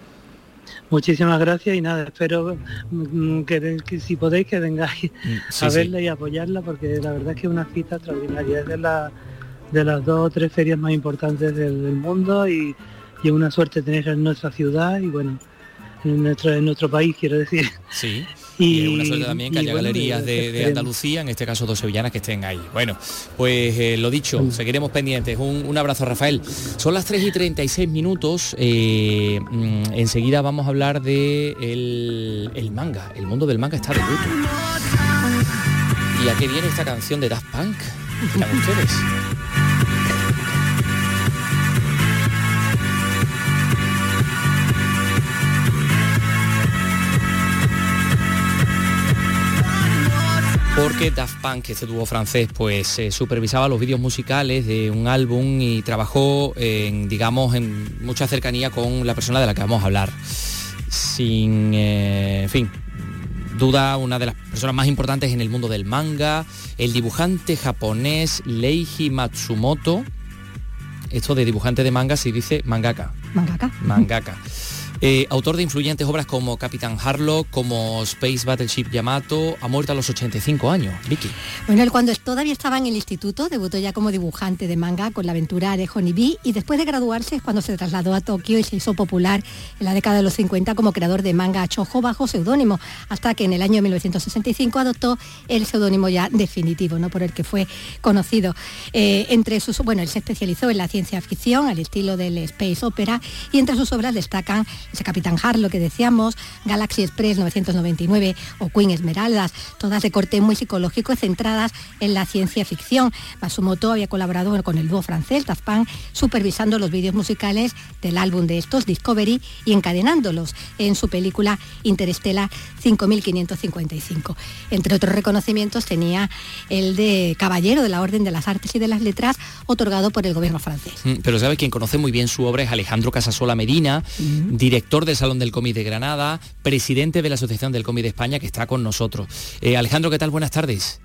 Muchísimas gracias y nada, espero mm, que, si podéis que vengáis mm, a verla y apoyarla porque la verdad es que es una cita extraordinaria, es de, la, de las dos o tres ferias más importantes del, mundo y, y una suerte tenerla en nuestra ciudad y bueno, en nuestro, en nuestro país quiero decir. Sí. Y, una suerte también que haya galerías de, Andalucía, en este caso dos sevillanas, que estén ahí. Bueno, pues eh, lo dicho, seguiremos pendientes. Un, abrazo, Rafael. Son las 3 y 36 minutos. Eh, mm, enseguida vamos a hablar de el, manga. El mundo del manga está de luto. ¿Y a qué viene esta canción de Daft Punk? Miran ustedes. Porque Daft Punk, este dúo francés, pues eh, supervisaba los vídeos musicales de un álbum y trabajó en, digamos, en mucha cercanía con la persona de la que vamos a hablar. Sin, eh, en fin, duda una de las personas más importantes en el mundo del manga, el dibujante japonés Leiji Matsumoto. Esto de dibujante de manga se dice mangaka. Mangaka. Mangaka. Eh, autor de influyentes obras como Capitán Harlock, como Space Battleship Yamato, ha muerto a los 85 años. Vicky. Bueno, él cuando todavía estaba en el instituto debutó ya como dibujante de manga con la aventura de Honeybee y después de graduarse es cuando se trasladó a Tokio y se hizo popular en la década de los 50 como creador de manga chojo bajo seudónimo, hasta que en el año 1965 adoptó el seudónimo ya definitivo, ¿no? por el que fue conocido. Eh, entre sus, bueno, él se especializó en la ciencia ficción al estilo del space opera y entre sus obras destacan ese Capitán Harlow que decíamos, Galaxy Express 999 o Queen Esmeraldas, todas de corte muy psicológico centradas en la ciencia ficción. Masumoto había colaborado con el dúo francés Daft Punk, supervisando los vídeos musicales del álbum de estos, Discovery, y encadenándolos en su película Interstellar 5555. Entre otros reconocimientos tenía el de Caballero de la Orden de las Artes y de las Letras, otorgado por el gobierno francés. Mm, pero sabe quien conoce muy bien su obra es Alejandro Casasola Medina, director del Salón del Cómic de Granada, presidente de la Asociación del Cómic de España, que está con nosotros. Eh, Alejandro, ¿qué tal? Buenas tardes.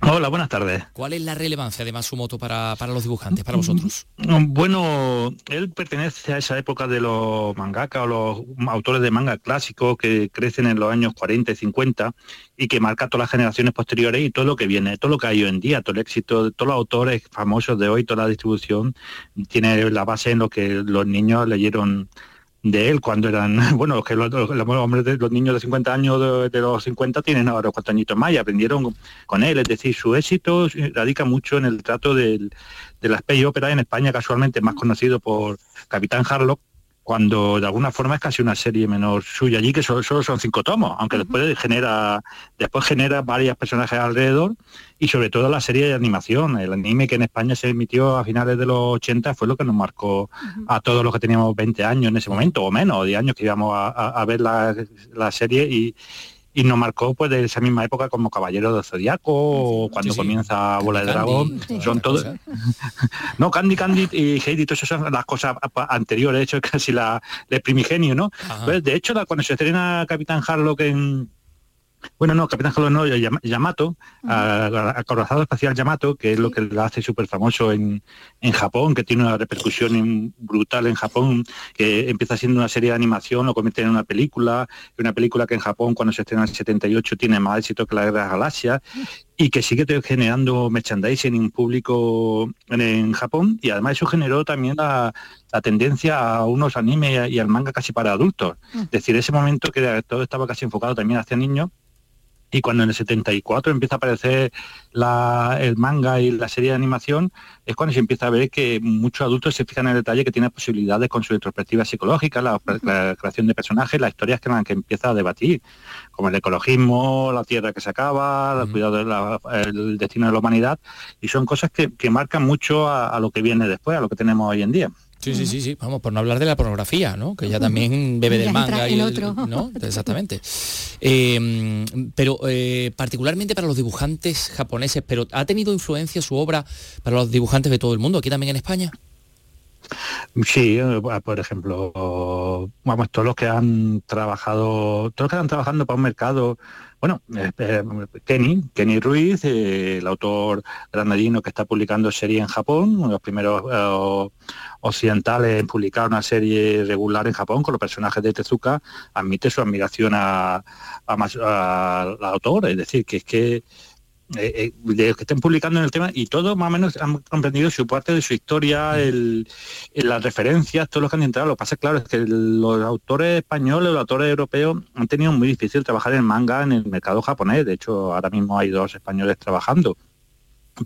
Hola, buenas tardes. ¿Cuál es la relevancia de Matsumoto para, para los dibujantes, para vosotros? Bueno, él pertenece a esa época de los mangaka o los autores de manga clásicos que crecen en los años 40 y 50 y que marca todas las generaciones posteriores y todo lo que viene, todo lo que hay hoy en día, todo el éxito de todos los autores famosos de hoy, toda la distribución, tiene la base en lo que los niños leyeron de él cuando eran, bueno, que los, de los niños de 50 años de, los 50 tienen ahora cuatro añitos más y aprendieron con él, es decir, su éxito radica mucho en el trato del, de la Space Opera en España, casualmente más conocido por Capitán Harlock, cuando de alguna forma es casi una serie menor suya allí, que solo, son cinco tomos, aunque después genera, después genera varios personajes alrededor y sobre todo la serie de animación, el anime que en España se emitió a finales de los 80 fue lo que nos marcó a todos los que teníamos 20 años en ese momento, o menos, o 10 años que íbamos a, ver la, la serie y, y nos marcó pues de esa misma época como Caballero del Zodiaco o cuando comienza Bola de Dragón. son todos. no, Candy Candy y Heidi, todas esas son las cosas anteriores, de hecho casi la, el primigenio, ¿no? Pues, de hecho, cuando se estrena Capitán Harlock en bueno, no, Capitán Jalón no, Yamato, acorazado espacial Yamato, que es lo que lo hace súper famoso en, Japón, que tiene una repercusión brutal en Japón, que empieza siendo una serie de animación, lo convierte en una película, una película que en Japón cuando se estrena en el 78 tiene más éxito que la Guerra de Galaxia, y que sigue generando merchandising en público en, Japón, y además eso generó también la, tendencia a unos animes y al manga casi para adultos. Es decir, ese momento que todo estaba casi enfocado también hacia niños, y cuando en el 74 empieza a aparecer el manga y la serie de animación, es cuando se empieza a ver que muchos adultos se fijan en el detalle que tiene posibilidades con su introspectiva psicológica, la, creación de personajes, las historias que, que empieza a debatir, como el ecologismo, la tierra que se acaba, el cuidado del destino de la humanidad, y son cosas que, marcan mucho a, lo que viene después, a lo que tenemos hoy en día. Sí, sí, sí, sí, vamos, por no hablar de la pornografía, ¿no? Que ya también bebe del manga y ¿no? Exactamente. Eh, pero eh, particularmente para los dibujantes japoneses, pero ¿ha tenido influencia su obra para los dibujantes de todo el mundo, aquí también en España? Sí, eh, por ejemplo, vamos, todos los que han trabajado, todos los que están trabajando para un mercado, bueno, Kenny, Kenny Ruiz, el autor granadino que está publicando serie en Japón, uno de los primeros occidentales en publicar una serie regular en Japón con los personajes de Tezuka, admite su admiración a, a, la autora, es decir, que es que eh, eh, que estén publicando en el tema y todos más o menos han comprendido su parte de su historia, el, las referencias, todos los que han entrado. Lo que pasa, claro, es que los autores españoles, los autores europeos han tenido muy difícil trabajar en manga en el mercado japonés. De hecho, ahora mismo hay dos españoles trabajando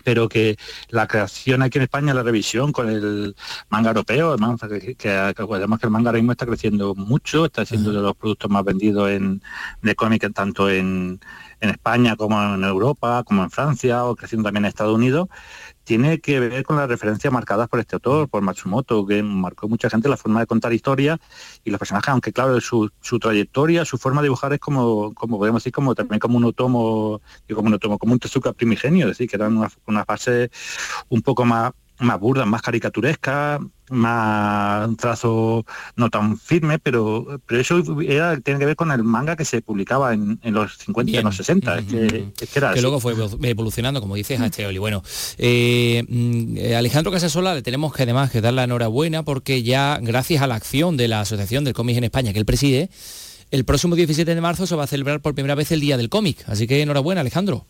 pero que la creación aquí en España, la revisión con el manga europeo, que, que, que, que el manga ahora mismo está creciendo mucho, está siendo de los productos más vendidos en, de cómic tanto en, en España como en Europa, como en Francia, o creciendo también en Estados Unidos, tiene que ver con las referencias marcadas por este autor, por Matsumoto, que marcó mucha gente la forma de contar historias y los personajes, aunque claro, su, su trayectoria, su forma de dibujar es como, como podemos decir, como también como un otomo, como un otomo, como un Tezuka primigenio, es decir, que eran una, una fase un poco más más burda, más caricaturesca, más trazo no tan firme, pero, pero eso era, tiene que ver con el manga que se publicaba en, los 50 y en los 60. es, que, era que luego fue evolucionando, como dices, a este Oli. Bueno, eh, mm, Alejandro Casasola le tenemos que además que dar la enhorabuena porque ya gracias a la acción de la Asociación del Cómic en España que él preside, el próximo 17 de marzo se va a celebrar por primera vez el Día del Cómic. Así que enhorabuena, Alejandro.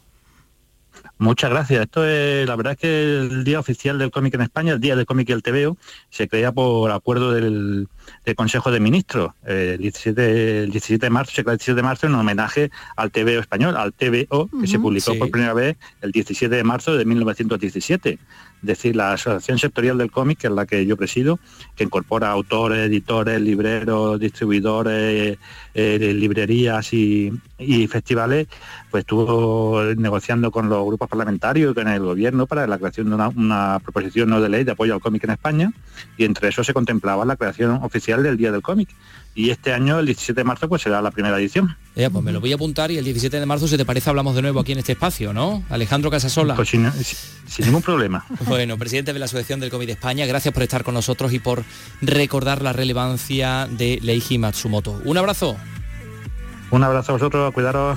Muchas gracias. Esto es, la verdad es que el día oficial del cómic en España, el día del cómic y el TVO, se crea por acuerdo del, Consejo de Ministros. el, 17, el 17 de marzo, se crea el 17 de marzo en homenaje al TVO español, al TVO, que se publicó por primera vez el 17 de marzo de 1917 decir, la Asociación Sectorial del Cómic, que es la que yo presido, que incorpora autores, editores, libreros, distribuidores, eh, librerías y, festivales, pues estuvo negociando con los grupos parlamentarios y con el gobierno para la creación de una, proposición no de ley de apoyo al cómic en España y entre eso se contemplaba la creación oficial del Día del Cómic y este año, el 17 de marzo, pues será la primera edición. Ya, pues me lo voy a apuntar y el 17 de marzo, si te parece, hablamos de nuevo aquí en este espacio, ¿no? Alejandro Casasola. Pues sin, ningún problema. bueno, presidente de la Asociación del Cómic de España, gracias por estar con nosotros y por recordar la relevancia de Leiji Matsumoto. Un abrazo. Un abrazo a vosotros, cuidaros.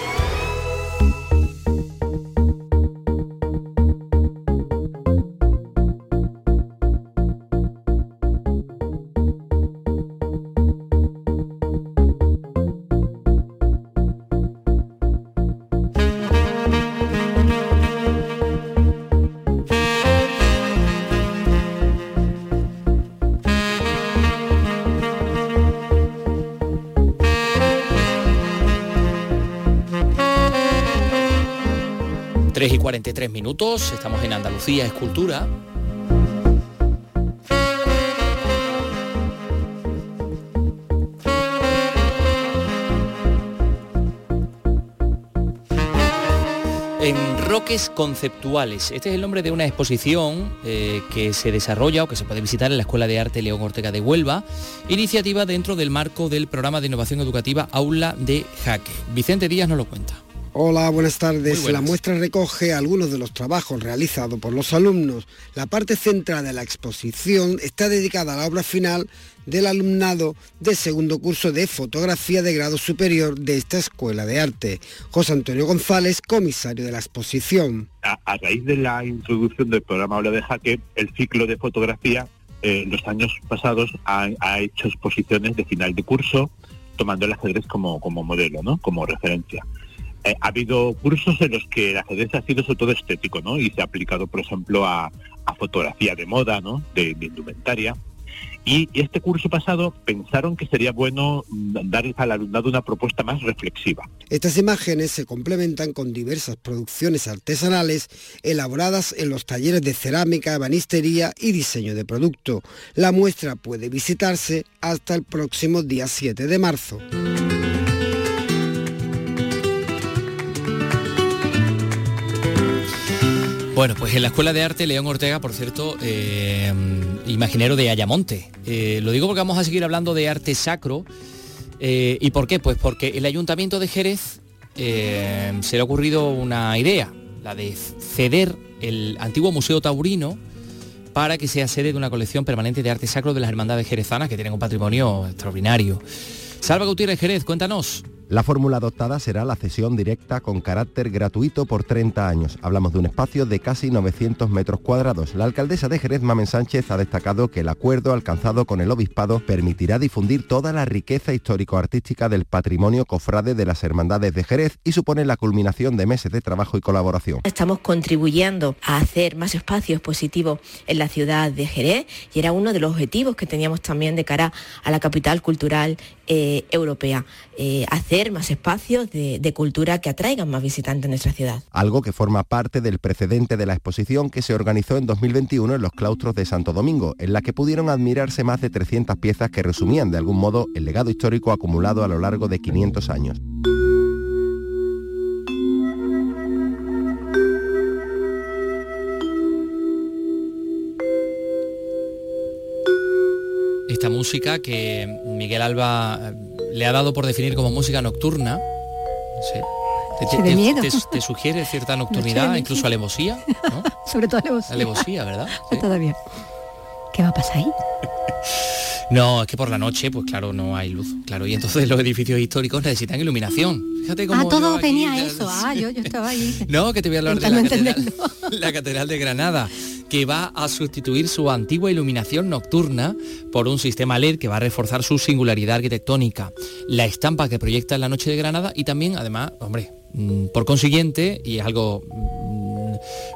43 minutos, estamos en Andalucía Escultura. En Roques Conceptuales. Este es el nombre de una exposición eh, que se desarrolla o que se puede visitar en la Escuela de Arte León Ortega de Huelva, iniciativa dentro del marco del programa de innovación educativa Aula de Jaque. Vicente Díaz nos lo cuenta. Hola, buenas tardes. La muestra recoge algunos de los trabajos realizados por los alumnos. La parte central de la exposición está dedicada a la obra final del alumnado de segundo curso de fotografía de grado superior de esta escuela de arte. José Antonio González, comisario de la exposición. A, raíz de la introducción del programa Aula de Jaque, el ciclo de fotografía en los años pasados ha, hecho exposiciones de final de curso tomando el ajedrez como, como modelo, ¿no? como referencia. Eh, ha habido cursos en los que el ajedrez ha sido sobre todo estético, ¿no? Y se ha aplicado, por ejemplo, a, fotografía de moda, ¿no? De, indumentaria. Y este curso pasado pensaron que sería bueno dar al alumnado una propuesta más reflexiva. Estas imágenes se complementan con diversas producciones artesanales elaboradas en los talleres de cerámica, ebanistería y diseño de producto. La muestra puede visitarse hasta el próximo día 7 de marzo. Bueno, pues en la Escuela de Arte León Ortega, por cierto, eh, imaginero de Ayamonte. Eh, lo digo porque vamos a seguir hablando de arte sacro. Eh, ¿Y por qué? Pues porque el Ayuntamiento de Jerez se le ha ocurrido una idea, la de ceder el antiguo Museo Taurino para que sea sede de una colección permanente de arte sacro de las hermandades jerezanas que tienen un patrimonio extraordinario. Salva Gutiérrez Jerez, cuéntanos. La fórmula adoptada será la cesión directa con carácter gratuito por 30 años. Hablamos de un espacio de casi 900 metros cuadrados. La alcaldesa de Jerez, Mamen Sánchez, ha destacado que el acuerdo alcanzado con el obispado permitirá difundir toda la riqueza histórico-artística del patrimonio cofrade de las hermandades de Jerez y supone la culminación de meses de trabajo y colaboración. Estamos contribuyendo a hacer más espacios positivos en la ciudad de Jerez y era uno de los objetivos que teníamos también de cara a la capital cultural eh, europea. Eh, hacer más espacios de, cultura que atraigan más visitantes a nuestra ciudad. Algo que forma parte del precedente de la exposición que se organizó en 2021 en los claustros de Santo Domingo, en la que pudieron admirarse más de 300 piezas que resumían de algún modo el legado histórico acumulado a lo largo de 500 años. Esta música que Miguel Alba eh, le ha dado por definir como música nocturna. Te, sugiere cierta nocturnidad, incluso alevosía, ¿no? Sobre todo alevosía. Alevosía, ¿verdad? Todavía. ¿Qué va a pasar ahí? No, es que por la noche, pues claro, no hay luz, claro, y entonces los edificios históricos necesitan iluminación. Fíjate cómo. Ah, todo venía eso. Ah, yo, yo estaba ahí. no, que te voy a hablar de la catedral, la catedral de Granada, que va a sustituir su antigua iluminación nocturna por un sistema LED que va a reforzar su singularidad arquitectónica, la estampa que proyecta en la noche de Granada y también, además, hombre, mm, por consiguiente, y es algo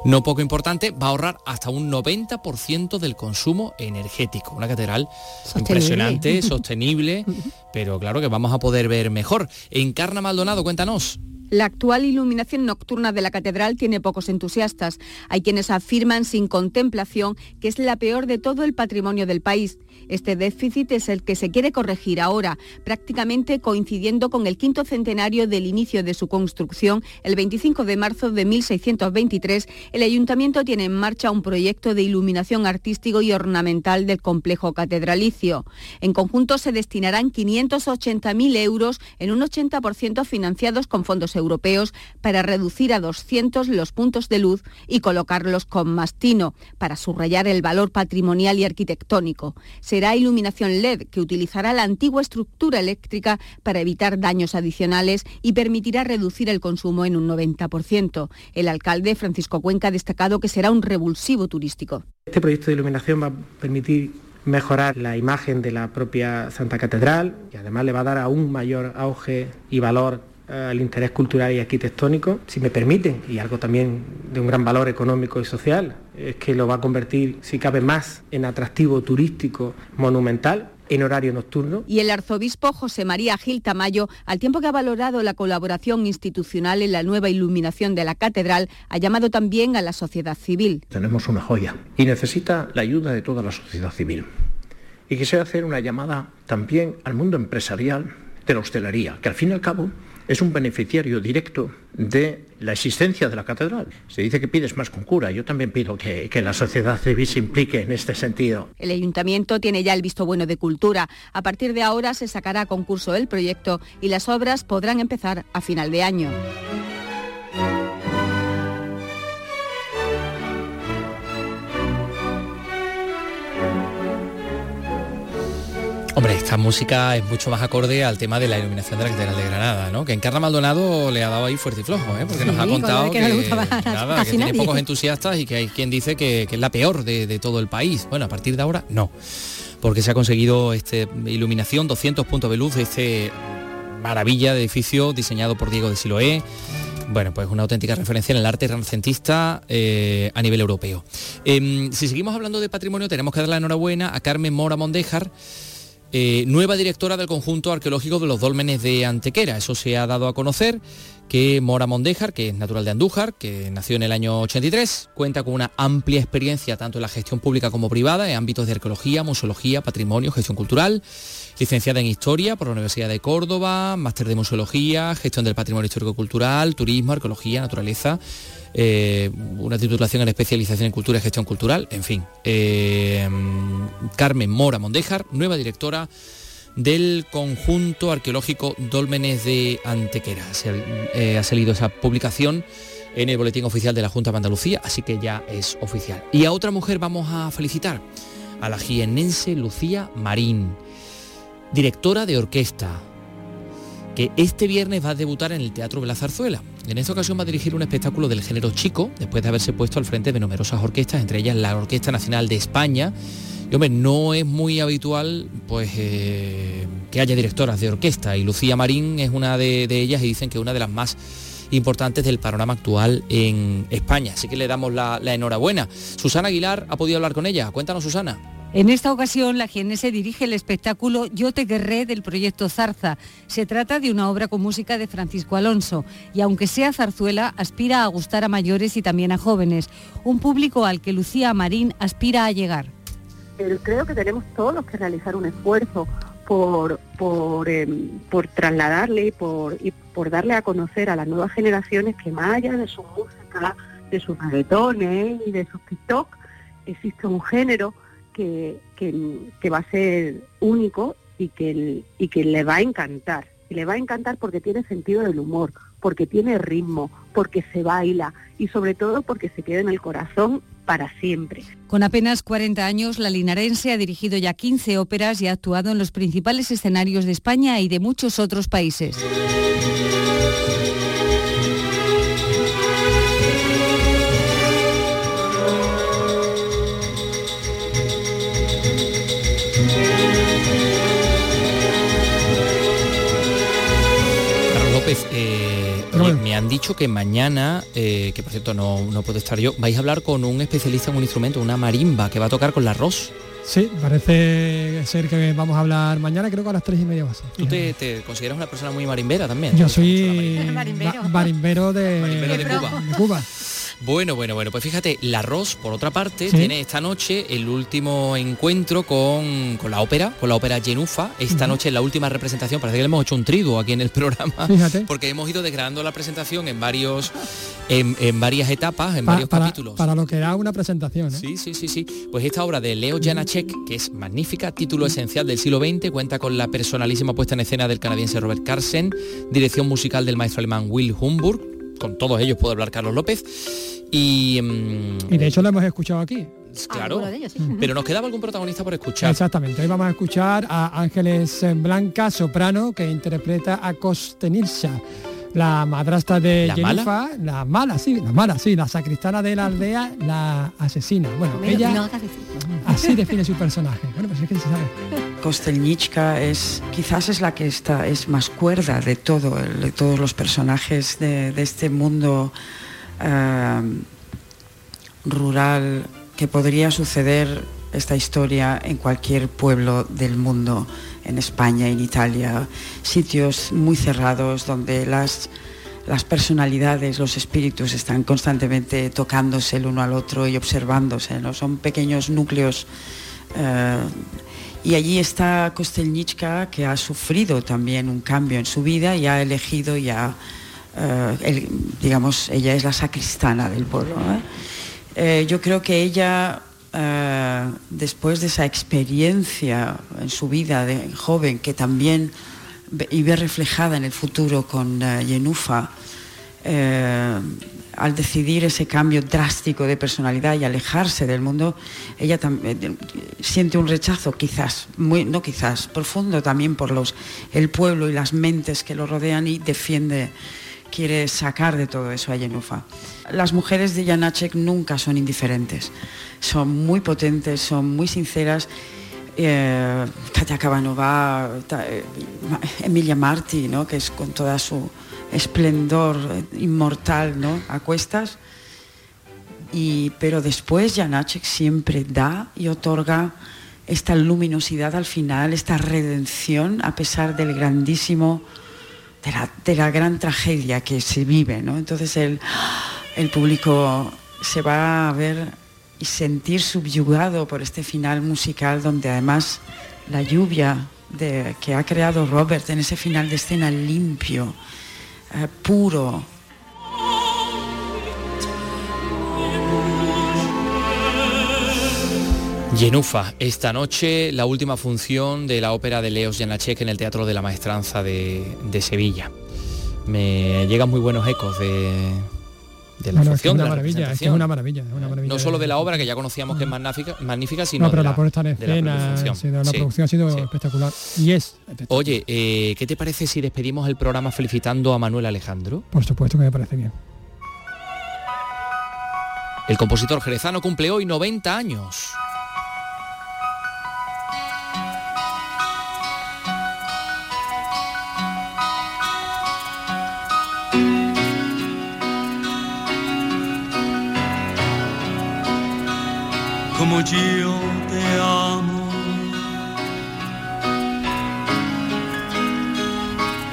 no poco importante, va a ahorrar hasta un 90% del consumo energético. Una catedral impresionante, sostenible, pero claro que vamos a poder ver mejor. Encarna Maldonado, cuéntanos. La actual iluminación nocturna de la catedral tiene pocos entusiastas. Hay quienes afirman sin contemplación que es la peor de todo el patrimonio del país. Este déficit es el que se quiere corregir ahora, prácticamente coincidiendo con el quinto centenario del inicio de su construcción, el 25 de marzo de 1623. El ayuntamiento tiene en marcha un proyecto de iluminación artístico y ornamental del complejo catedralicio. En conjunto se destinarán 580.000 euros en un 80% financiados con fondos europeos para reducir a 200 los puntos de luz y colocarlos con mastino para subrayar el valor patrimonial y arquitectónico. Será iluminación LED que utilizará la antigua estructura eléctrica para evitar daños adicionales y permitirá reducir el consumo en un 90%. El alcalde Francisco Cuenca ha destacado que será un revulsivo turístico. Este proyecto de iluminación va a permitir mejorar la imagen de la propia Santa Catedral y además le va a dar aún mayor auge y valor al interés cultural y arquitectónico, si me permiten, y algo también de un gran valor económico y social, es que lo va a convertir, si cabe más, en atractivo turístico monumental en horario nocturno. Y el arzobispo José María Gil Tamayo, al tiempo que ha valorado la colaboración institucional en la nueva iluminación de la catedral, ha llamado también a la sociedad civil. Tenemos una joya y necesita la ayuda de toda la sociedad civil. Y quisiera hacer una llamada también al mundo empresarial de la hostelería, que al fin y al cabo es un beneficiario directo de la existencia de la catedral. Se dice que pides más con cura. Yo también pido que, la sociedad civil se implique en este sentido. El ayuntamiento tiene ya el visto bueno de cultura. A partir de ahora se sacará a concurso el proyecto y las obras podrán empezar a final de año. Hombre, esta música es mucho más acorde al tema de la iluminación de la Catedral de Granada, ¿no? Que Encarna Maldonado le ha dado ahí fuerte y flojo, ¿eh? Porque nos ha contado que, nada, que tiene pocos entusiastas y que hay quien dice que, es la peor de, todo el país. Bueno, a partir de ahora, no. Porque se ha conseguido este iluminación, 200 puntos de luz, este maravilla de edificio diseñado por Diego de Siloé Bueno, pues una auténtica referencia en el arte renacentista eh, a nivel europeo. Em, si seguimos hablando de patrimonio, tenemos que dar la enhorabuena a Carmen Mora Mondéjar, eh, nueva directora del conjunto arqueológico de los dólmenes de Antequera. Eso se ha dado a conocer que Mora Mondéjar, que es natural de Andújar, que nació en el año 83, cuenta con una amplia experiencia tanto en la gestión pública como privada en ámbitos de arqueología, museología, patrimonio, gestión cultural, licenciada en Historia por la Universidad de Córdoba, máster de Museología, gestión del patrimonio histórico-cultural, turismo, arqueología, naturaleza, eh, una titulación en especialización en cultura y gestión cultural, en fin. Eh, Carmen Mora Mondéjar, nueva directora del conjunto arqueológico Dólmenes de Antequera. Eh, ha salido esa publicación en el boletín oficial de la Junta de Andalucía, así que ya es oficial. Y a otra mujer vamos a felicitar, a la jienense Lucía Marín, directora de orquesta, que este viernes va a debutar en el Teatro de la Zarzuela. En esta ocasión va a dirigir un espectáculo del género chico, después de haberse puesto al frente de numerosas orquestas, entre ellas la Orquesta Nacional de España, y hombre, no es muy habitual pues eh, que haya directoras de orquesta y Lucía Marín es una de, ellas y dicen que una de las más importantes del panorama actual en España. Así que le damos la, enhorabuena. Susana Aguilar ha podido hablar con ella. Cuéntanos, Susana. En esta ocasión, la GNS dirige el espectáculo Yo te querré del proyecto Zarza. Se trata de una obra con música de Francisco Alonso. Y aunque sea zarzuela, aspira a gustar a mayores y también a jóvenes, un público al que Lucía Marín aspira a llegar. Creo que tenemos todos que realizar un esfuerzo por, por, em, trasladarle y por, por darle a conocer a las nuevas generaciones que más de su música, de sus reggaetones y de sus TikTok, existe un género que, va a ser único y que, y que le va a encantar. Y le va a encantar porque tiene sentido del humor, porque tiene ritmo, porque se baila y sobre todo porque se queda en el corazón para siempre. Con apenas 40 años, la linarense ha dirigido ya 15 óperas y ha actuado en los principales escenarios de España y de muchos otros países. Eh, me han dicho que mañana, eh, que por cierto no, no puedo estar yo, vais a hablar con un especialista en un instrumento, una marimba, que va a tocar con la arroz. Sí, parece ser que vamos a hablar mañana, creo que a las tres y media va a ser. ¿Tú te, consideras una persona muy marimbera también? Yo soy marimbero, de, marimbero de Cuba. De Cuba. Bueno, bueno, bueno, pues fíjate, La Ros, por otra parte, tiene esta noche el último encuentro con, la ópera, con la ópera Genufa. Esta noche es la última representación, parece que le hemos hecho un triduo aquí en el programa, porque hemos ido degradando la presentación en varios en, varias etapas, en varios capítulos. Para lo que era una presentación. ¿eh? Sí, sí, sí, sí. Pues esta obra de Leo Janacek, que es magnífica, título esencial del siglo XX, cuenta con la personalísima puesta en escena del canadiense Robert Carsen, dirección musical del maestro alemán Will Humburg, con todos ellos puede hablar Carlos López. Y, mm, y de hecho lo hemos escuchado aquí. Claro, pero nos quedaba algún protagonista por escuchar. Exactamente, hoy vamos a escuchar a Ángeles Blanca, soprano, que interpreta a Costenilsa la madrastra de ¿La mala? la mala, sí, la mala, sí, la sacristana de la aldea, la asesina. Bueno, ella así define su personaje. Bueno, pues es que se sabe. Kostelnichka es quizás es la que está es más cuerda de todo de todos los personajes de, este mundo eh, rural que podría suceder esta historia en cualquier pueblo del mundo en España, en Italia, sitios muy cerrados donde las, personalidades, los espíritus están constantemente tocándose el uno al otro y observándose, ¿no? son pequeños núcleos. Eh, y allí está Kostelnichka, que ha sufrido también un cambio en su vida y ha elegido ya, eh, digamos, ella es la sacristana del pueblo. ¿eh? yo creo que ella eh, después de esa experiencia en su vida de joven que también y ve reflejada en el futuro con uh, Yenufa, eh, al decidir ese cambio drástico de personalidad y alejarse del mundo, ella también siente un rechazo quizás, muy, no quizás, profundo también por los, el pueblo y las mentes que lo rodean y defiende quiere sacar de todo eso a Yenufa. Las mujeres de Janacek nunca son indiferentes, son muy potentes, son muy sinceras. Katia eh, Cabanova, eh, Emilia Marti, ¿no? que es con toda su esplendor inmortal, ¿no? A cuestas. Y, pero después Janacek siempre da y otorga esta luminosidad al final, esta redención a pesar del grandísimo, de la, gran tragedia que se vive. ¿no? Entonces el, el público se va a ver y sentir subyugado por este final musical donde además la lluvia que ha creado Robert en ese final de escena limpio, eh, puro, Yenufa, esta noche la última función de la ópera de Leos Janacek en el Teatro de la Maestranza de, Sevilla. Me llegan muy buenos ecos de, la función. Es una, maravilla, es una maravilla, No solo de la obra, que ya conocíamos que es magnífica, magnífica sino no, pero de la, puesta en escena, la producción, ha sido espectacular. Y es Oye, eh, ¿qué te parece si despedimos el programa felicitando a Manuel Alejandro? Por supuesto que me parece bien. El compositor jerezano cumple hoy 90 años. Como yo te amo,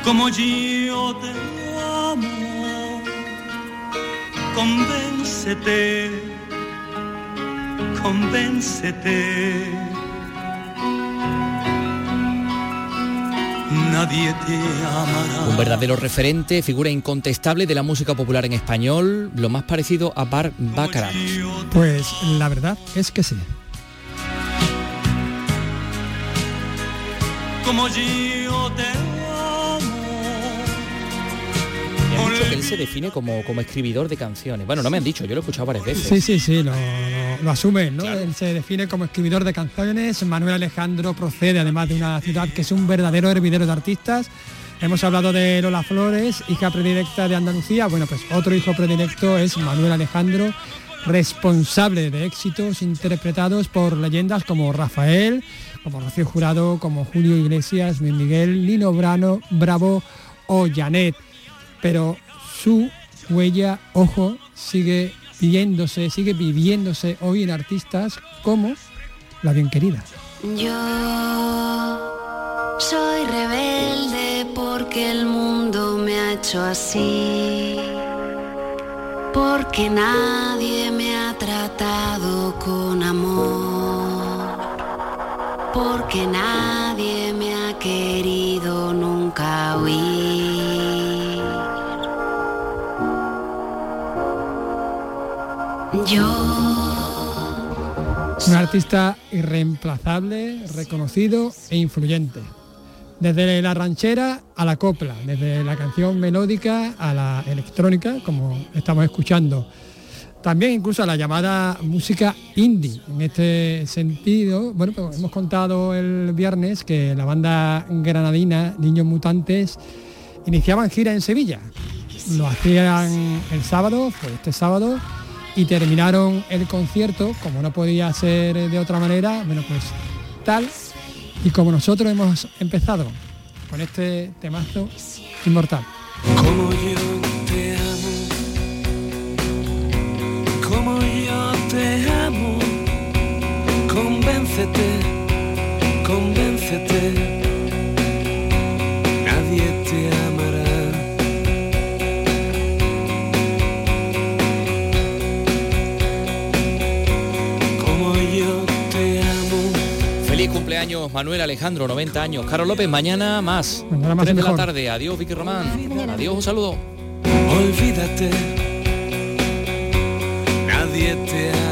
como yo te amo, convéncete, convéncete. Nadie te amará. Un verdadero referente, figura incontestable de la música popular en español, lo más parecido a Bar Baccarat. Pues la verdad es que sí. Como yo te dicho que él se define como, como escribidor de canciones. Bueno, no me han dicho, yo lo he escuchado varias veces. Sí, sí, sí, lo, lo asume, ¿no? Él se define como escribidor de canciones. Manuel Alejandro procede además de una ciudad que es un verdadero hervidero de artistas. Hemos hablado de Lola Flores, hija predilecta de Andalucía. Bueno, pues otro hijo predilecto es Manuel Alejandro, responsable de éxitos interpretados por leyendas como Rafael, como Rocío Jurado, como Julio Iglesias, Luis Miguel, Lino Brano, Bravo o Janet. Pero su huella, ojo, sigue viviéndose, sigue viviéndose hoy en artistas como la bien querida. Yo soy rebelde porque el mundo me ha hecho así, porque nadie me ha tratado con amor, porque nadie me ha querido nunca oír. Yo. Un artista irreemplazable, reconocido e influyente. Desde la ranchera a la copla, desde la canción melódica a la electrónica, como estamos escuchando. También incluso a la llamada música indie. En este sentido, bueno, pues hemos contado el viernes que la banda granadina Niños Mutantes iniciaban gira en Sevilla. Lo hacían el sábado, fue este sábado, y terminaron el concierto, como no podía ser de otra manera, bueno, pues tal y como nosotros hemos empezado con este temazo inmortal. Como yo te amo, como yo te amo, convéncete, convéncete, nadie te amará. Cumpleaños Manuel Alejandro, 90 años. Carlos López, mañana más. Mañana más y 3 de la tarde. Adiós, Vicky Román. Adiós, un saludo. Olvídate, nadie te